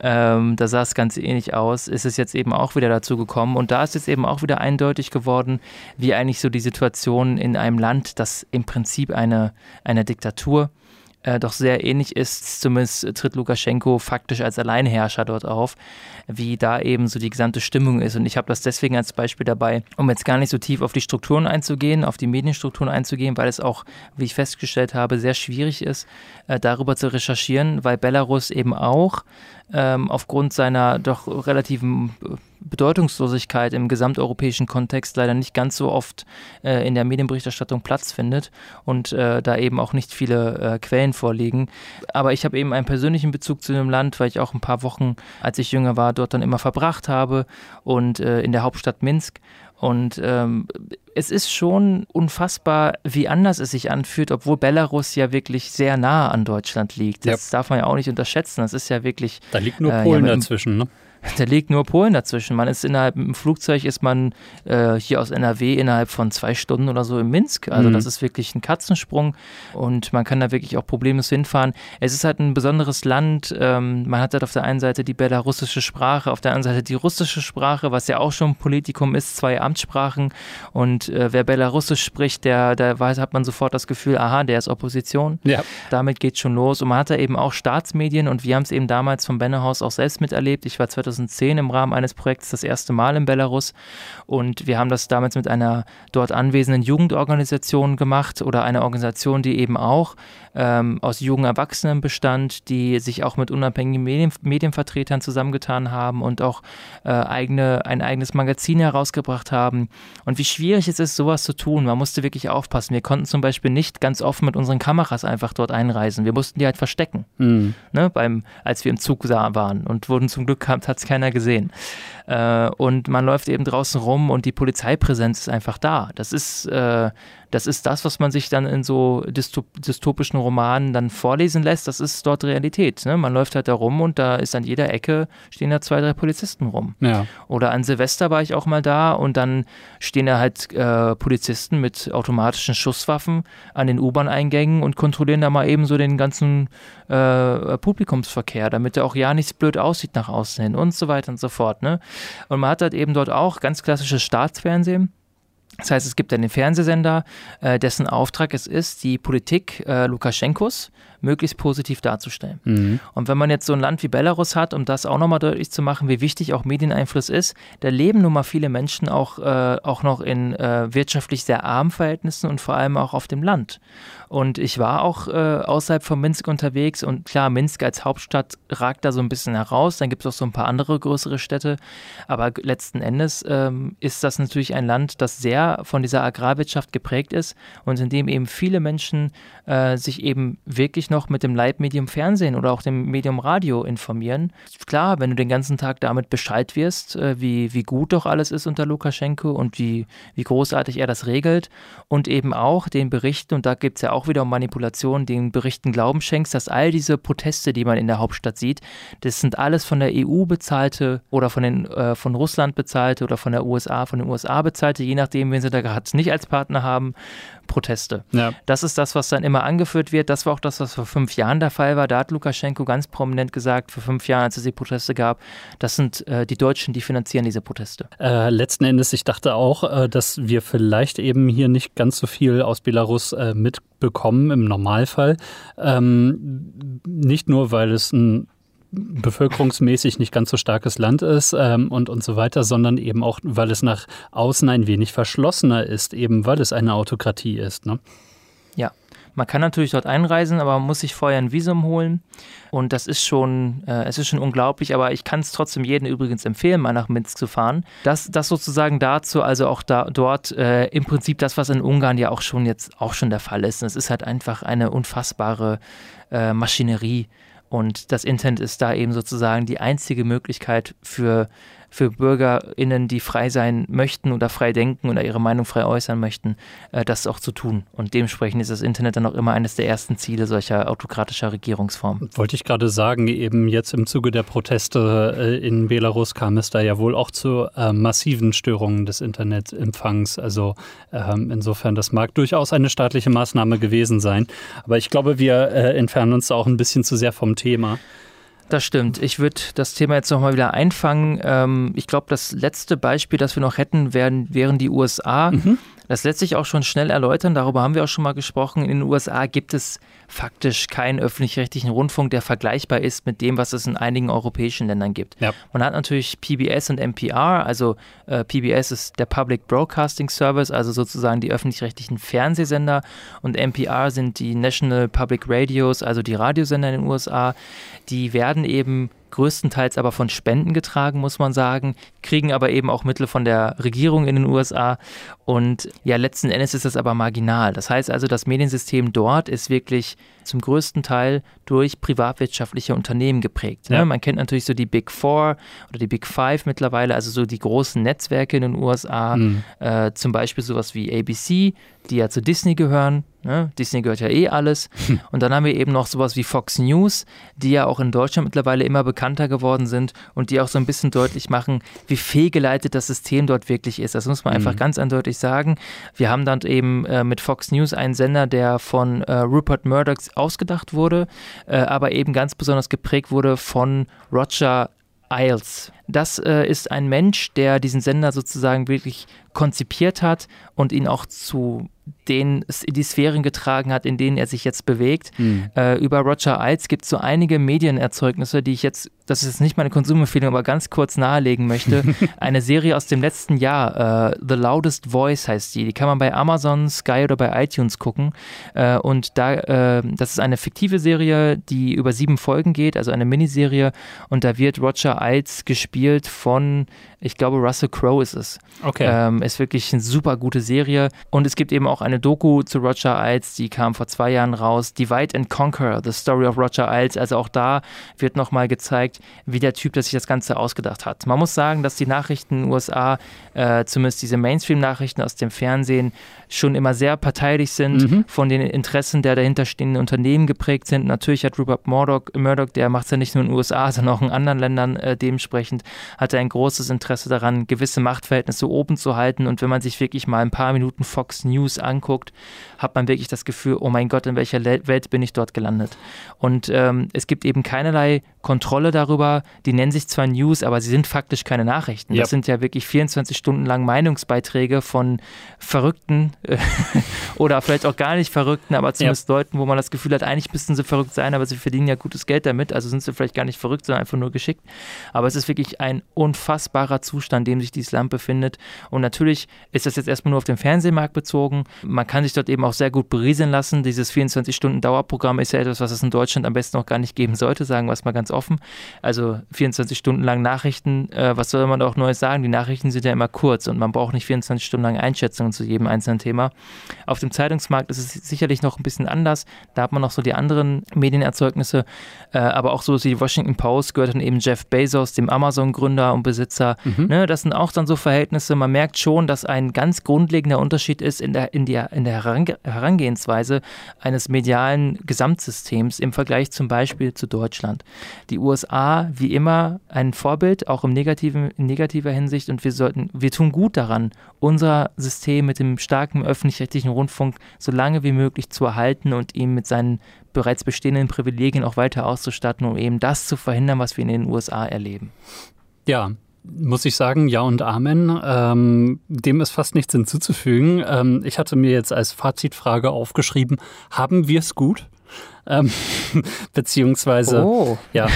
Ähm, da sah es ganz ähnlich aus, ist es jetzt eben auch wieder dazu gekommen. Und da ist jetzt eben auch wieder eindeutig geworden, wie eigentlich so die Situation in einem Land, das im Prinzip eine, eine Diktatur äh, doch sehr ähnlich ist, zumindest tritt Lukaschenko faktisch als Alleinherrscher dort auf, wie da eben so die gesamte Stimmung ist. Und ich habe das deswegen als Beispiel dabei, um jetzt gar nicht so tief auf die Strukturen einzugehen, auf die Medienstrukturen einzugehen, weil es auch, wie ich festgestellt habe, sehr schwierig ist, äh, darüber zu recherchieren, weil Belarus eben auch ähm, aufgrund seiner doch relativen äh, Bedeutungslosigkeit im gesamteuropäischen Kontext leider nicht ganz so oft äh, in der Medienberichterstattung Platz findet und äh, da eben auch nicht viele äh, Quellen vorliegen. Aber ich habe eben einen persönlichen Bezug zu dem Land, weil ich auch ein paar Wochen, als ich jünger war, dort dann immer verbracht habe und äh, in der Hauptstadt Minsk. Und ähm, es ist schon unfassbar, wie anders es sich anfühlt, obwohl Belarus ja wirklich sehr nah an Deutschland liegt. Das ja. darf man ja auch nicht unterschätzen. Das ist ja wirklich.
Da liegt nur Polen äh, ja, dazwischen, ne?
Da liegt nur Polen dazwischen. Man ist innerhalb im Flugzeug ist man äh, hier aus NRW innerhalb von zwei Stunden oder so in Minsk. Also mhm. das ist wirklich ein Katzensprung und man kann da wirklich auch problemlos hinfahren. Es ist halt ein besonderes Land. Ähm, man hat halt auf der einen Seite die belarussische Sprache, auf der anderen Seite die russische Sprache, was ja auch schon ein Politikum ist, zwei Amtssprachen. Und äh, wer Belarussisch spricht, der, der weiß, hat man sofort das Gefühl, aha, der ist Opposition. Ja. Damit geht schon los. Und man hat da eben auch Staatsmedien und wir haben es eben damals vom Bennerhaus auch selbst miterlebt. Ich war 2000 2010 im Rahmen eines Projekts das erste Mal in Belarus und wir haben das damals mit einer dort anwesenden Jugendorganisation gemacht oder einer Organisation, die eben auch ähm, aus jungen Erwachsenen bestand, die sich auch mit unabhängigen Medien, Medienvertretern zusammengetan haben und auch äh, eigene, ein eigenes Magazin herausgebracht haben. Und wie schwierig es ist, sowas zu tun. Man musste wirklich aufpassen. Wir konnten zum Beispiel nicht ganz offen mit unseren Kameras einfach dort einreisen. Wir mussten die halt verstecken, mhm. ne, beim, als wir im Zug waren und wurden zum Glück hat es keiner gesehen. Äh, und man läuft eben draußen rum und die Polizeipräsenz ist einfach da. Das ist äh, das ist das, was man sich dann in so dystopischen Romanen dann vorlesen lässt. Das ist dort Realität. Ne? Man läuft halt da rum und da ist an jeder Ecke stehen da zwei, drei Polizisten rum. Ja. Oder an Silvester war ich auch mal da und dann stehen da halt äh, Polizisten mit automatischen Schusswaffen an den U-Bahn-Eingängen und kontrollieren da mal eben so den ganzen äh, Publikumsverkehr, damit der auch ja nichts blöd aussieht nach außen hin und so weiter und so fort. Ne? Und man hat halt eben dort auch ganz klassisches Staatsfernsehen das heißt, es gibt einen Fernsehsender, äh, dessen Auftrag es ist, die Politik äh, Lukaschenkos möglichst positiv darzustellen. Mhm. Und wenn man jetzt so ein Land wie Belarus hat, um das auch nochmal deutlich zu machen, wie wichtig auch Medieneinfluss ist, da leben nun mal viele Menschen auch, äh, auch noch in äh, wirtschaftlich sehr armen Verhältnissen und vor allem auch auf dem Land. Und ich war auch äh, außerhalb von Minsk unterwegs und klar, Minsk als Hauptstadt ragt da so ein bisschen heraus. Dann gibt es auch so ein paar andere größere Städte. Aber letzten Endes ähm, ist das natürlich ein Land, das sehr von dieser Agrarwirtschaft geprägt ist und in dem eben viele Menschen äh, sich eben wirklich noch mit dem Leitmedium Fernsehen oder auch dem Medium Radio informieren. Klar, wenn du den ganzen Tag damit Bescheid wirst, äh, wie, wie gut doch alles ist unter Lukaschenko und wie, wie großartig er das regelt und eben auch den Berichten, und da gibt es ja auch wieder um Manipulation, den Berichten Glauben schenkst, dass all diese Proteste, die man in der Hauptstadt sieht, das sind alles von der EU bezahlte oder von, den, äh, von Russland bezahlte oder von der USA, von den USA bezahlte, je nachdem, wen sie da gerade nicht als Partner haben, Proteste. Ja. Das ist das, was dann immer angeführt wird. Das war auch das, was vor fünf Jahren der Fall war. Da hat Lukaschenko ganz prominent gesagt, vor fünf Jahren, als es die Proteste gab, das sind äh, die Deutschen, die finanzieren diese Proteste.
Äh, letzten Endes, ich dachte auch, äh, dass wir vielleicht eben hier nicht ganz so viel aus Belarus äh, mitbekommen im Normalfall. Ähm, nicht nur, weil es ein bevölkerungsmäßig nicht ganz so starkes Land ist ähm, und, und so weiter, sondern eben auch, weil es nach außen ein wenig verschlossener ist, eben weil es eine Autokratie ist. Ne?
Ja, Man kann natürlich dort einreisen, aber man muss sich vorher ein Visum holen. Und das ist schon, äh, es ist schon unglaublich, aber ich kann es trotzdem jedem übrigens empfehlen, mal nach Minsk zu fahren. Das, das sozusagen dazu, also auch da dort äh, im Prinzip das, was in Ungarn ja auch schon jetzt auch schon der Fall ist. Es ist halt einfach eine unfassbare äh, Maschinerie. Und das Internet ist da eben sozusagen die einzige Möglichkeit für für BürgerInnen, die frei sein möchten oder frei denken oder ihre Meinung frei äußern möchten, äh, das auch zu tun. Und dementsprechend ist das Internet dann auch immer eines der ersten Ziele solcher autokratischer Regierungsformen.
Wollte ich gerade sagen, eben jetzt im Zuge der Proteste äh, in Belarus kam es da ja wohl auch zu äh, massiven Störungen des Internetempfangs. Also ähm, insofern, das mag durchaus eine staatliche Maßnahme gewesen sein. Aber ich glaube, wir äh, entfernen uns da auch ein bisschen zu sehr vom Thema.
Das stimmt. Ich würde das Thema jetzt nochmal wieder einfangen. Ähm, ich glaube, das letzte Beispiel, das wir noch hätten, wären, wären die USA. Mhm. Das lässt sich auch schon schnell erläutern, darüber haben wir auch schon mal gesprochen. In den USA gibt es faktisch keinen öffentlich-rechtlichen Rundfunk, der vergleichbar ist mit dem, was es in einigen europäischen Ländern gibt. Ja. Man hat natürlich PBS und NPR, also äh, PBS ist der Public Broadcasting Service, also sozusagen die öffentlich-rechtlichen Fernsehsender und NPR sind die National Public Radios, also die Radiosender in den USA. Die werden eben größtenteils aber von Spenden getragen, muss man sagen, kriegen aber eben auch Mittel von der Regierung in den USA. Und ja, letzten Endes ist das aber marginal. Das heißt also, das Mediensystem dort ist wirklich zum größten Teil durch privatwirtschaftliche Unternehmen geprägt. Ne? Ja. Man kennt natürlich so die Big Four oder die Big Five mittlerweile, also so die großen Netzwerke in den USA, mhm. äh, zum Beispiel sowas wie ABC, die ja zu Disney gehören. Ne? Disney gehört ja eh alles. Hm. Und dann haben wir eben noch sowas wie Fox News, die ja auch in Deutschland mittlerweile immer bekannter geworden sind und die auch so ein bisschen deutlich machen, wie fehlgeleitet das System dort wirklich ist. Das muss man hm. einfach ganz eindeutig sagen. Wir haben dann eben äh, mit Fox News einen Sender, der von äh, Rupert Murdoch ausgedacht wurde, äh, aber eben ganz besonders geprägt wurde von Roger Isles. Das äh, ist ein Mensch, der diesen Sender sozusagen wirklich konzipiert hat und ihn auch zu den die Sphären getragen hat, in denen er sich jetzt bewegt. Mhm. Äh, über Roger Ailes gibt es so einige Medienerzeugnisse, die ich jetzt, das ist jetzt nicht meine Konsumempfehlung, aber ganz kurz nahelegen möchte. Eine Serie aus dem letzten Jahr, äh, The Loudest Voice heißt die. Die kann man bei Amazon, Sky oder bei iTunes gucken. Äh, und da, äh, das ist eine fiktive Serie, die über sieben Folgen geht, also eine Miniserie. Und da wird Roger Ailes gespielt von ich glaube, Russell Crowe ist es.
Okay.
Ähm, ist wirklich eine super gute Serie. Und es gibt eben auch eine Doku zu Roger Ailes, die kam vor zwei Jahren raus. Divide and Conquer, The Story of Roger Ailes. Also auch da wird nochmal gezeigt, wie der Typ, der sich das Ganze ausgedacht hat. Man muss sagen, dass die Nachrichten in den USA, äh, zumindest diese Mainstream-Nachrichten aus dem Fernsehen, schon immer sehr parteilich sind, mhm. von den Interessen der dahinterstehenden Unternehmen geprägt sind. Natürlich hat Rupert Murdoch, Murdoch der macht es ja nicht nur in den USA, sondern auch in anderen Ländern äh, dementsprechend, hat er ein großes Interesse daran, gewisse Machtverhältnisse oben zu halten. Und wenn man sich wirklich mal ein paar Minuten Fox News anguckt, hat man wirklich das Gefühl, oh mein Gott, in welcher Welt bin ich dort gelandet? Und ähm, es gibt eben keinerlei Kontrolle darüber. Die nennen sich zwar News, aber sie sind faktisch keine Nachrichten. Yep. Das sind ja wirklich 24 Stunden lang Meinungsbeiträge von Verrückten äh, oder vielleicht auch gar nicht Verrückten, aber zumindest yep. Leuten, wo man das Gefühl hat, eigentlich müssten sie verrückt sein, aber sie verdienen ja gutes Geld damit. Also sind sie vielleicht gar nicht verrückt, sondern einfach nur geschickt. Aber es ist wirklich ein unfassbarer Zustand, in dem sich dieses Land befindet. Und natürlich ist das jetzt erstmal nur auf den Fernsehmarkt bezogen. Man kann sich dort eben auch sehr gut berieseln lassen. Dieses 24-Stunden-Dauerprogramm ist ja etwas, was es in Deutschland am besten noch gar nicht geben sollte, sagen wir es mal ganz offen. Also 24 Stunden lang Nachrichten, äh, was soll man da auch Neues sagen? Die Nachrichten sind ja immer kurz und man braucht nicht 24 Stunden lang Einschätzungen zu jedem einzelnen Thema. Auf dem Zeitungsmarkt ist es sicherlich noch ein bisschen anders. Da hat man noch so die anderen Medienerzeugnisse, äh, aber auch so wie die Washington Post gehört dann eben Jeff Bezos, dem Amazon-Gründer und Besitzer. Mhm. Ne, das sind auch dann so Verhältnisse. Man merkt schon, dass ein ganz grundlegender Unterschied ist in der, in der, in der Herangehensweise eines medialen Gesamtsystems im Vergleich zum Beispiel zu Deutschland die USA wie immer ein Vorbild, auch im negativen, in negativer Hinsicht. Und wir sollten, wir tun gut daran, unser System mit dem starken öffentlich-rechtlichen Rundfunk so lange wie möglich zu erhalten und ihm mit seinen bereits bestehenden Privilegien auch weiter auszustatten, um eben das zu verhindern, was wir in den USA erleben.
Ja, muss ich sagen, ja und Amen. Ähm, dem ist fast nichts hinzuzufügen. Ähm, ich hatte mir jetzt als Fazitfrage aufgeschrieben, haben wir es gut? Ähm, beziehungsweise,
oh.
ja.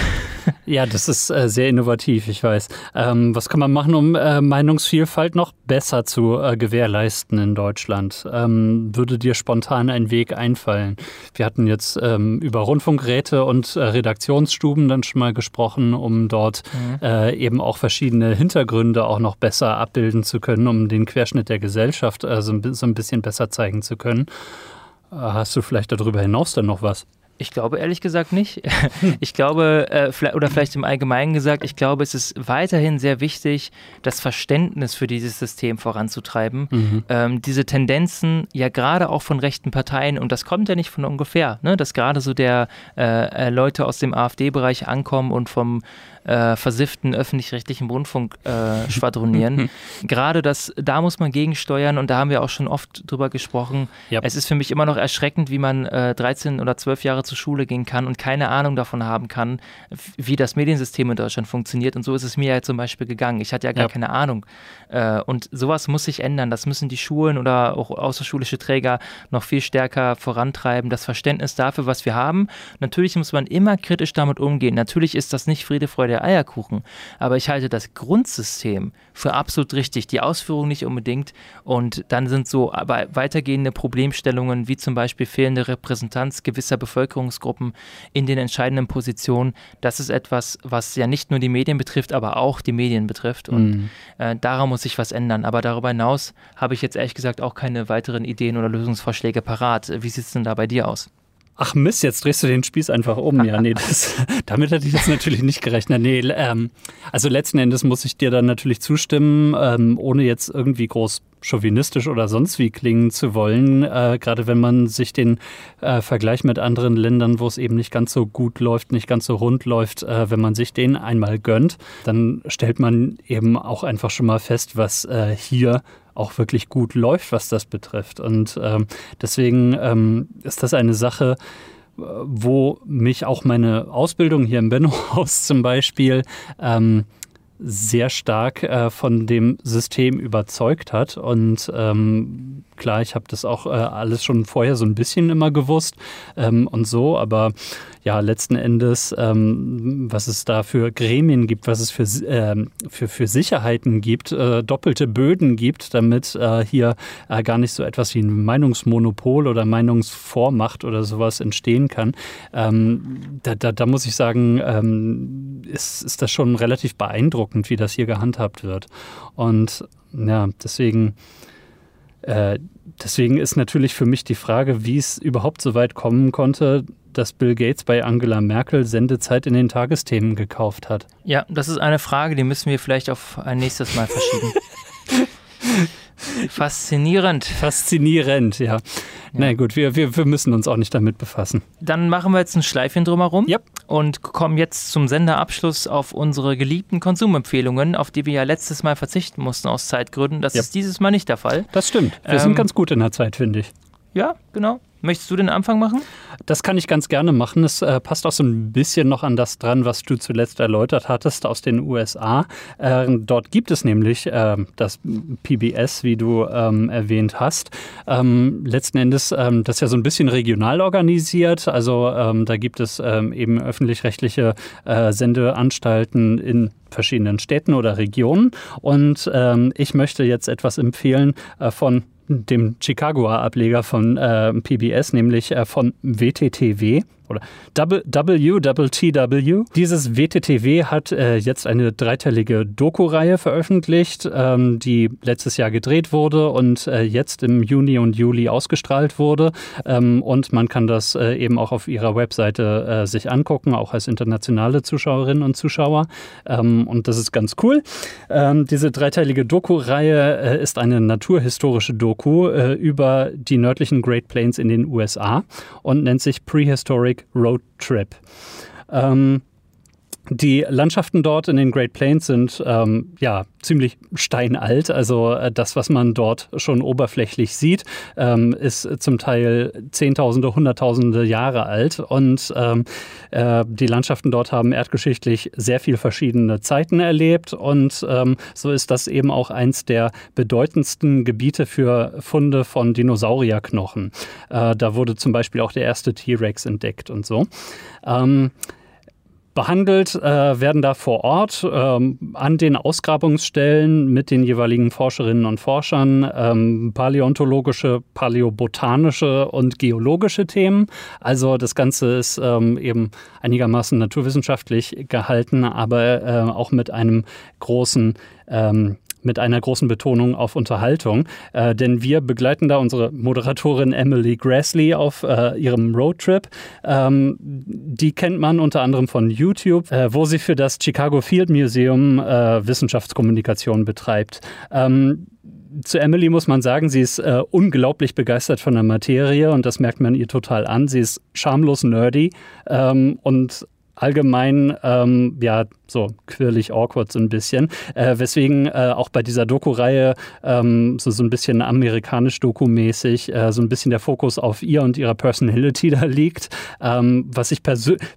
Ja, das ist äh, sehr innovativ, ich weiß. Ähm, was kann man machen, um äh, Meinungsvielfalt noch besser zu äh, gewährleisten in Deutschland? Ähm, würde dir spontan ein Weg einfallen? Wir hatten jetzt ähm, über Rundfunkräte und äh, Redaktionsstuben dann schon mal gesprochen, um dort mhm. Äh, eben auch verschiedene Hintergründe auch noch besser abbilden zu können, um den Querschnitt der Gesellschaft äh, so, so ein bisschen besser zeigen zu können. Hast du vielleicht darüber hinaus dann noch was?
Ich glaube ehrlich gesagt nicht. Ich glaube, äh, oder vielleicht im Allgemeinen gesagt, ich glaube, es ist weiterhin sehr wichtig, das Verständnis für dieses System voranzutreiben. Mhm. Ähm, diese Tendenzen, ja gerade auch von rechten Parteien, und das kommt ja nicht von ungefähr, ne, dass gerade so der äh, äh Leute aus dem AfD-Bereich ankommen und vom äh, versifften öffentlich-rechtlichen Rundfunk äh, schwadronieren. Gerade das, da muss man gegensteuern und da haben wir auch schon oft drüber gesprochen. Yep. Es ist für mich immer noch erschreckend, wie man äh, 13 oder 12 Jahre zur Schule gehen kann und keine Ahnung davon haben kann, wie das Mediensystem in Deutschland funktioniert. Und so ist es mir ja zum Beispiel gegangen. Ich hatte ja gar yep. keine Ahnung. Äh, und sowas muss sich ändern. Das müssen die Schulen oder auch außerschulische Träger noch viel stärker vorantreiben. Das Verständnis dafür, was wir haben. Natürlich muss man immer kritisch damit umgehen. Natürlich ist das nicht Friede, Freude, der Eierkuchen. Aber ich halte das Grundsystem für absolut richtig, die Ausführung nicht unbedingt. Und dann sind so aber weitergehende Problemstellungen wie zum Beispiel fehlende Repräsentanz gewisser Bevölkerungsgruppen in den entscheidenden Positionen. Das ist etwas, was ja nicht nur die Medien betrifft, aber auch die Medien betrifft. Und mhm. äh, daran muss sich was ändern. Aber darüber hinaus habe ich jetzt ehrlich gesagt auch keine weiteren Ideen oder Lösungsvorschläge parat. Wie sieht es denn da bei dir aus?
Ach Mist, jetzt drehst du den Spieß einfach um. Ja, nee, das, damit hätte ich jetzt natürlich nicht gerechnet. Nee, ähm, also letzten Endes muss ich dir dann natürlich zustimmen, ähm, ohne jetzt irgendwie groß chauvinistisch oder sonst wie klingen zu wollen. Äh, gerade wenn man sich den äh, Vergleich mit anderen Ländern, wo es eben nicht ganz so gut läuft, nicht ganz so rund läuft, äh, wenn man sich den einmal gönnt, dann stellt man eben auch einfach schon mal fest, was äh, hier auch wirklich gut läuft, was das betrifft. Und ähm, deswegen ähm, ist das eine Sache, äh, wo mich auch meine Ausbildung hier im Benno-Haus zum Beispiel ähm, sehr stark äh, von dem System überzeugt hat. Und ähm, klar, ich habe das auch äh, alles schon vorher so ein bisschen immer gewusst ähm, und so, aber ja, letzten Endes, ähm, was es da für Gremien gibt, was es für, ähm, für, für Sicherheiten gibt, äh, doppelte Böden gibt, damit äh, hier äh, gar nicht so etwas wie ein Meinungsmonopol oder Meinungsvormacht oder sowas entstehen kann. Ähm, da, da, da, muss ich sagen, ähm, ist, ist das schon relativ beeindruckend, wie das hier gehandhabt wird. Und ja, deswegen äh, deswegen ist natürlich für mich die Frage, wie es überhaupt so weit kommen konnte, dass Bill Gates bei Angela Merkel Sendezeit in den Tagesthemen gekauft hat.
Ja, das ist eine Frage, die müssen wir vielleicht auf ein nächstes Mal verschieben. Faszinierend.
Faszinierend, ja. ja. Na gut, wir, wir, wir müssen uns auch nicht damit befassen.
Dann machen wir jetzt ein Schleifchen drumherum
yep.
und kommen jetzt zum Senderabschluss auf unsere geliebten Konsumempfehlungen, auf die wir ja letztes Mal verzichten mussten aus Zeitgründen. Das yep. ist dieses Mal nicht der Fall.
Das stimmt. Wir ähm, sind ganz gut in der Zeit, finde ich.
Ja, genau. Möchtest du den Anfang machen?
Das kann ich ganz gerne machen. Es äh, passt auch so ein bisschen noch an das dran, was du zuletzt erläutert hattest aus den USA. Äh, dort gibt es nämlich äh, das PBS, wie du ähm, erwähnt hast. Ähm, letzten Endes, ähm, das ist ja so ein bisschen regional organisiert. Also ähm, da gibt es ähm, eben öffentlich-rechtliche äh, Sendeanstalten in verschiedenen Städten oder Regionen. Und ähm, ich möchte jetzt etwas empfehlen äh, von dem Chicagoer Ableger von äh, PBS, nämlich äh, von WTTW oder WWTW. Dieses WTTW hat äh, jetzt eine dreiteilige Doku-Reihe veröffentlicht, ähm, die letztes Jahr gedreht wurde und äh, jetzt im Juni und Juli ausgestrahlt wurde. Ähm, und man kann das äh, eben auch auf ihrer Webseite äh, sich angucken, auch als internationale Zuschauerinnen und Zuschauer. Ähm, und das ist ganz cool. Ähm, diese dreiteilige Doku-Reihe äh, ist eine naturhistorische Doku äh, über die nördlichen Great Plains in den USA und nennt sich Prehistoric Road Trip. Ähm, die Landschaften dort in den Great Plains sind ähm, ja ziemlich steinalt. Also äh, das, was man dort schon oberflächlich sieht, ähm, ist zum Teil Zehntausende, Hunderttausende Jahre alt. Und ähm, äh, die Landschaften dort haben erdgeschichtlich sehr viel verschiedene Zeiten erlebt. Und ähm, so ist das eben auch eins der bedeutendsten Gebiete für Funde von Dinosaurierknochen. Äh, da wurde zum Beispiel auch der erste T-Rex entdeckt und so. Behandelt äh, werden da vor Ort ähm, an den Ausgrabungsstellen mit den jeweiligen Forscherinnen und Forschern ähm, paläontologische, paläobotanische und geologische Themen. Also das Ganze ist ähm, eben einigermaßen naturwissenschaftlich gehalten, aber äh, auch mit einem großen ähm, mit einer großen Betonung auf Unterhaltung. Äh, denn wir begleiten da unsere Moderatorin Emily Grassley auf äh, ihrem Roadtrip. Ähm, die kennt man unter anderem von YouTube, äh, wo sie für das Chicago Field Museum äh, Wissenschaftskommunikation betreibt. Ähm, zu Emily muss man sagen, sie ist äh, unglaublich begeistert von der Materie und das merkt man ihr total an. Sie ist schamlos nerdy ähm, und allgemein ähm, ja so quirlig awkward so ein bisschen, äh, weswegen äh, auch bei dieser Doku-Reihe ähm, so, so ein bisschen amerikanisch Doku-mäßig äh, so ein bisschen der Fokus auf ihr und ihrer Personality da liegt, ähm, was ich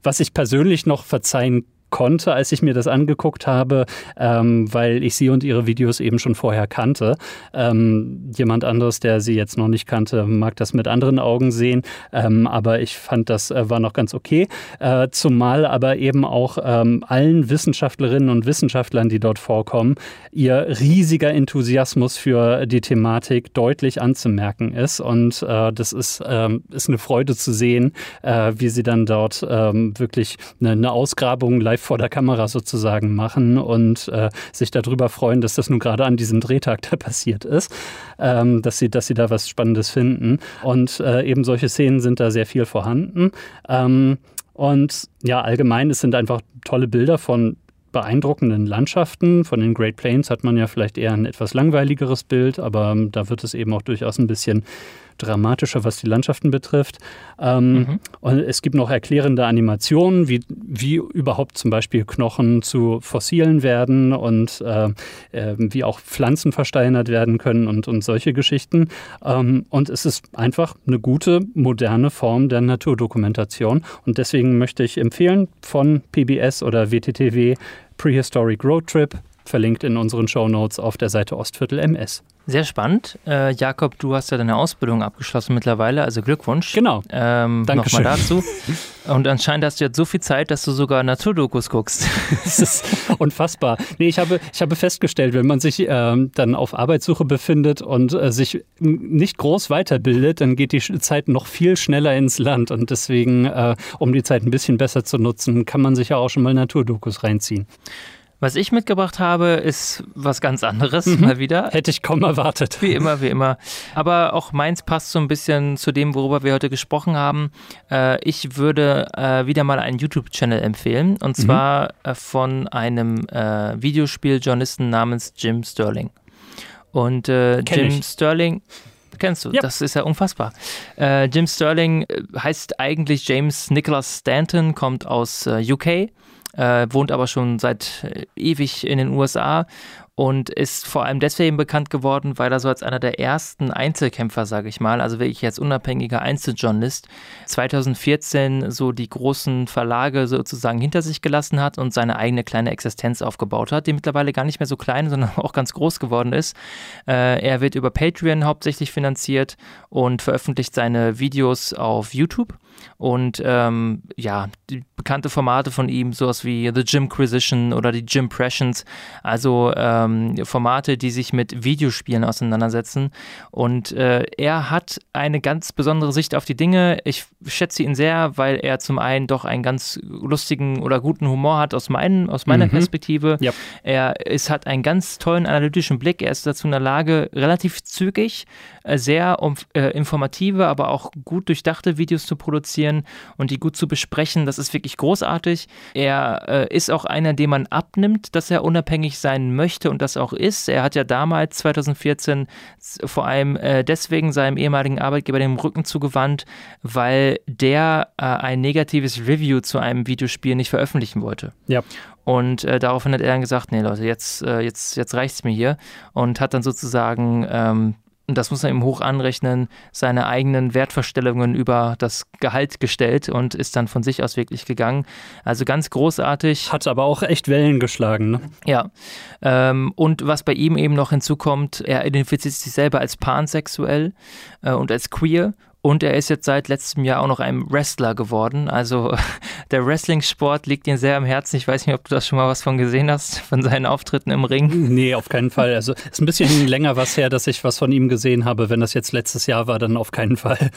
was ich persönlich noch verzeihen konnte, als ich mir das angeguckt habe, ähm, weil ich sie und ihre Videos eben schon vorher kannte. Ähm, jemand anderes, der sie jetzt noch nicht kannte, mag das mit anderen Augen sehen, ähm, aber ich fand, das äh, war noch ganz okay. Äh, zumal aber eben auch ähm, allen Wissenschaftlerinnen und Wissenschaftlern, die dort vorkommen, ihr riesiger Enthusiasmus für die Thematik deutlich anzumerken ist. Und äh, das ist, ähm, ist eine Freude zu sehen, äh, wie sie dann dort ähm, wirklich eine, eine Ausgrabung live live vor der Kamera sozusagen machen und äh, sich darüber freuen, dass das nun gerade an diesem Drehtag da passiert ist, ähm, dass, sie, dass sie da was Spannendes finden. Und äh, eben solche Szenen sind da sehr viel vorhanden. Ähm, und ja, allgemein, es sind einfach tolle Bilder von beeindruckenden Landschaften. Von den Great Plains hat man ja vielleicht eher ein etwas langweiligeres Bild, aber ähm, da wird es eben auch durchaus ein bisschen dramatischer, was die Landschaften betrifft. Ähm, mhm. Und es gibt noch erklärende Animationen, wie, wie überhaupt zum Beispiel Knochen zu Fossilen werden und äh, äh, wie auch Pflanzen versteinert werden können und, und solche Geschichten. Ähm, und es ist einfach eine gute, moderne Form der Naturdokumentation. Und deswegen möchte ich empfehlen von PBS oder WTTW Prehistoric Road Trip verlinkt in unseren Show Notes auf der Seite Ostviertel MS.
Sehr spannend. Äh, Jakob, du hast ja deine Ausbildung abgeschlossen mittlerweile, also Glückwunsch.
Genau.
Ähm, Nochmal dazu. Und anscheinend hast du jetzt so viel Zeit, dass du sogar Naturdokus guckst.
das ist unfassbar. Nee, ich habe, ich habe festgestellt, wenn man sich ähm, dann auf Arbeitssuche befindet und äh, sich nicht groß weiterbildet, dann geht die Zeit noch viel schneller ins Land. Und deswegen, äh, um die Zeit ein bisschen besser zu nutzen, kann man sich ja auch schon mal Naturdokus reinziehen.
Was ich mitgebracht habe, ist was ganz anderes, mhm. mal wieder.
Hätte ich kaum erwartet.
Wie immer, wie immer. Aber auch meins passt so ein bisschen zu dem, worüber wir heute gesprochen haben. Äh, ich würde äh, wieder mal einen YouTube-Channel empfehlen. Und mhm. zwar mhm. von einem Videospieljournalisten namens Jim Sterling. Und Jim ich. Sterling kennst du. Ja. Das ist ja unfassbar. Äh, Jim Sterling heißt eigentlich James Nicholas Stanton, kommt aus äh, UK äh, wohnt aber schon seit äh, ewig in den USA und ist vor allem deswegen bekannt geworden, weil er so als einer der ersten Einzelkämpfer, sage ich mal, also wirklich als unabhängiger Einzeljournalist, 2014 so die großen Verlage sozusagen hinter sich gelassen hat und seine eigene kleine Existenz aufgebaut hat, die mittlerweile gar nicht mehr so klein, sondern auch ganz groß geworden ist. Äh, er wird über Patreon hauptsächlich finanziert und veröffentlicht seine Videos auf YouTube. Und ähm, ja, die bekannte Formate von ihm, sowas wie The Gymquisition oder die Gympressions, also ähm, Formate, die sich mit Videospielen auseinandersetzen. Und äh, er hat eine ganz besondere Sicht auf die Dinge. Ich schätze ihn sehr, weil er zum einen doch einen ganz lustigen oder guten Humor hat aus, mein, aus meiner mhm. Perspektive. Yep. Er ist, hat einen ganz tollen analytischen Blick. Er ist dazu in der Lage, relativ zügig äh, sehr um, äh, informative, aber auch gut durchdachte Videos zu produzieren und die gut zu besprechen. Das ist wirklich großartig. Er äh, ist auch einer, dem man abnimmt, dass er unabhängig sein möchte und das auch ist. Er hat ja damals 2014 vor allem äh, deswegen seinem ehemaligen Arbeitgeber den Rücken zugewandt, weil der äh, ein negatives Review zu einem Videospiel nicht veröffentlichen wollte.
Ja.
Und äh, daraufhin hat er dann gesagt, nee Leute, jetzt, äh, jetzt, jetzt reicht es mir hier. Und hat dann sozusagen ähm, und das muss er ihm hoch anrechnen, seine eigenen Wertvorstellungen über das Gehalt gestellt und ist dann von sich aus wirklich gegangen. Also ganz großartig.
Hat aber auch echt Wellen geschlagen, ne?
Ja. Ähm, und was bei ihm eben noch hinzukommt, er identifiziert sich selber als pansexuell äh, und als queer Und er ist jetzt seit letztem Jahr auch noch ein Wrestler geworden. Also der Wrestling-Sport liegt ihm sehr am Herzen. Ich weiß nicht, ob du das schon mal was von gesehen hast, von seinen Auftritten im Ring.
Nee, auf keinen Fall. Also ist ein bisschen länger was her, dass ich was von ihm gesehen habe. Wenn das jetzt letztes Jahr war, dann auf keinen Fall.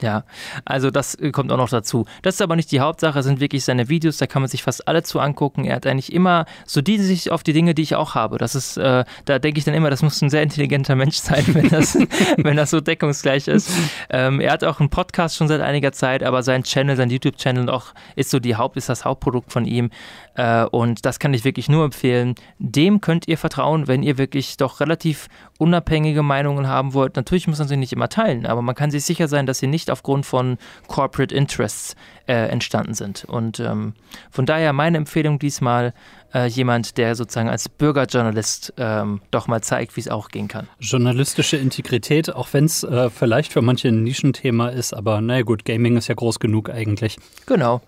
Ja, also das äh, kommt auch noch dazu. Das ist aber nicht die Hauptsache, sind wirklich seine Videos, da kann man sich fast alle zu angucken. Er hat eigentlich immer so die sich auf die Dinge, die ich auch habe. Das ist, äh, da denke ich dann immer, das muss ein sehr intelligenter Mensch sein, wenn das, wenn das so deckungsgleich ist. Ähm, er hat auch einen Podcast schon seit einiger Zeit, aber sein Channel, sein YouTube-Channel auch ist so die Haupt, ist das Hauptprodukt von ihm. Äh, und das kann ich wirklich nur empfehlen. Dem könnt ihr vertrauen, wenn ihr wirklich doch relativ unabhängige Meinungen haben wollt. Natürlich muss man sie nicht immer teilen, aber man kann sich sicher sein, dass sie nicht aufgrund von Corporate Interests äh, entstanden sind. Und ähm, von daher meine Empfehlung diesmal äh, jemand, der sozusagen als Bürgerjournalist ähm, doch mal zeigt, wie es auch gehen kann.
Journalistische Integrität, auch wenn es äh, vielleicht für manche ein Nischenthema ist, aber naja gut, Gaming ist ja groß genug eigentlich.
Genau.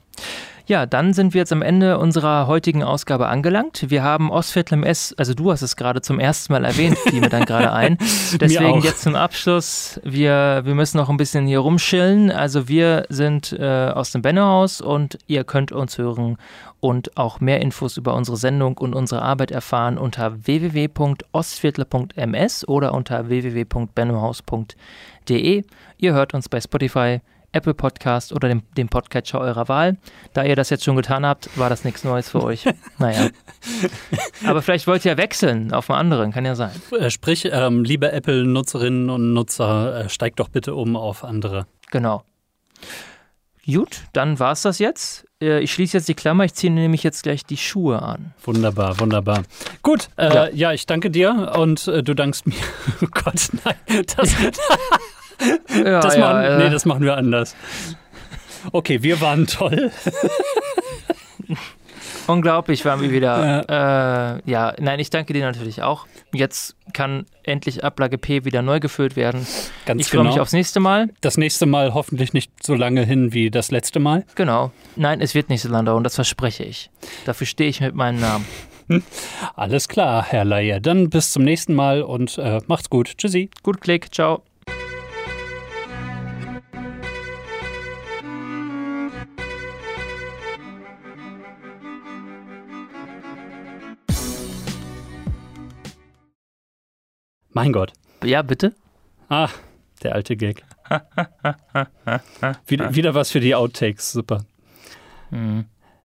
Ja, dann sind wir jetzt am Ende unserer heutigen Ausgabe angelangt. Wir haben Ostviertel MS, also du hast es gerade zum ersten Mal erwähnt, fiel mir dann gerade ein. Deswegen jetzt zum Abschluss, wir, wir müssen noch ein bisschen hier rumschillen. Also wir sind äh, aus dem Bennehaus und ihr könnt uns hören und auch mehr Infos über unsere Sendung und unsere Arbeit erfahren unter www.ostviertel.ms oder unter www.bennehaus.de. Ihr hört uns bei Spotify, Apple Podcast oder dem, dem Podcatcher eurer Wahl. Da ihr das jetzt schon getan habt, war das nichts Neues für euch. Naja. Aber vielleicht wollt ihr ja wechseln auf einen anderen, kann ja sein.
Äh, sprich, ähm, liebe Apple-Nutzerinnen und Nutzer, äh, steigt doch bitte um auf andere.
Genau. Gut, dann war es das jetzt. Äh, ich schließe jetzt die Klammer, ich ziehe nämlich jetzt gleich die Schuhe an.
Wunderbar, wunderbar. Gut, äh, ja. ja. ich danke dir und äh, du dankst mir. Oh Gott, nein. Das, ja, das, machen, ja, nee, das machen wir anders. Okay, wir waren toll.
Unglaublich waren wir wieder. Ja. Äh, ja, nein, ich danke dir natürlich auch. Jetzt kann endlich Ablage P wieder neu gefüllt werden. Ganz ich freue genau. mich aufs nächste Mal.
Das nächste Mal hoffentlich nicht so lange hin wie das letzte Mal.
Genau. Nein, es wird nicht so lange dauern, das verspreche ich. Dafür stehe ich mit meinem Namen.
Alles klar, Herr Leier. Dann bis zum nächsten Mal und äh, macht's gut. Tschüssi.
Gut Klick. Ciao.
Mein Gott.
Ja, bitte?
Ah, der alte Gag. wieder, wieder was für die Outtakes, super. Mhm.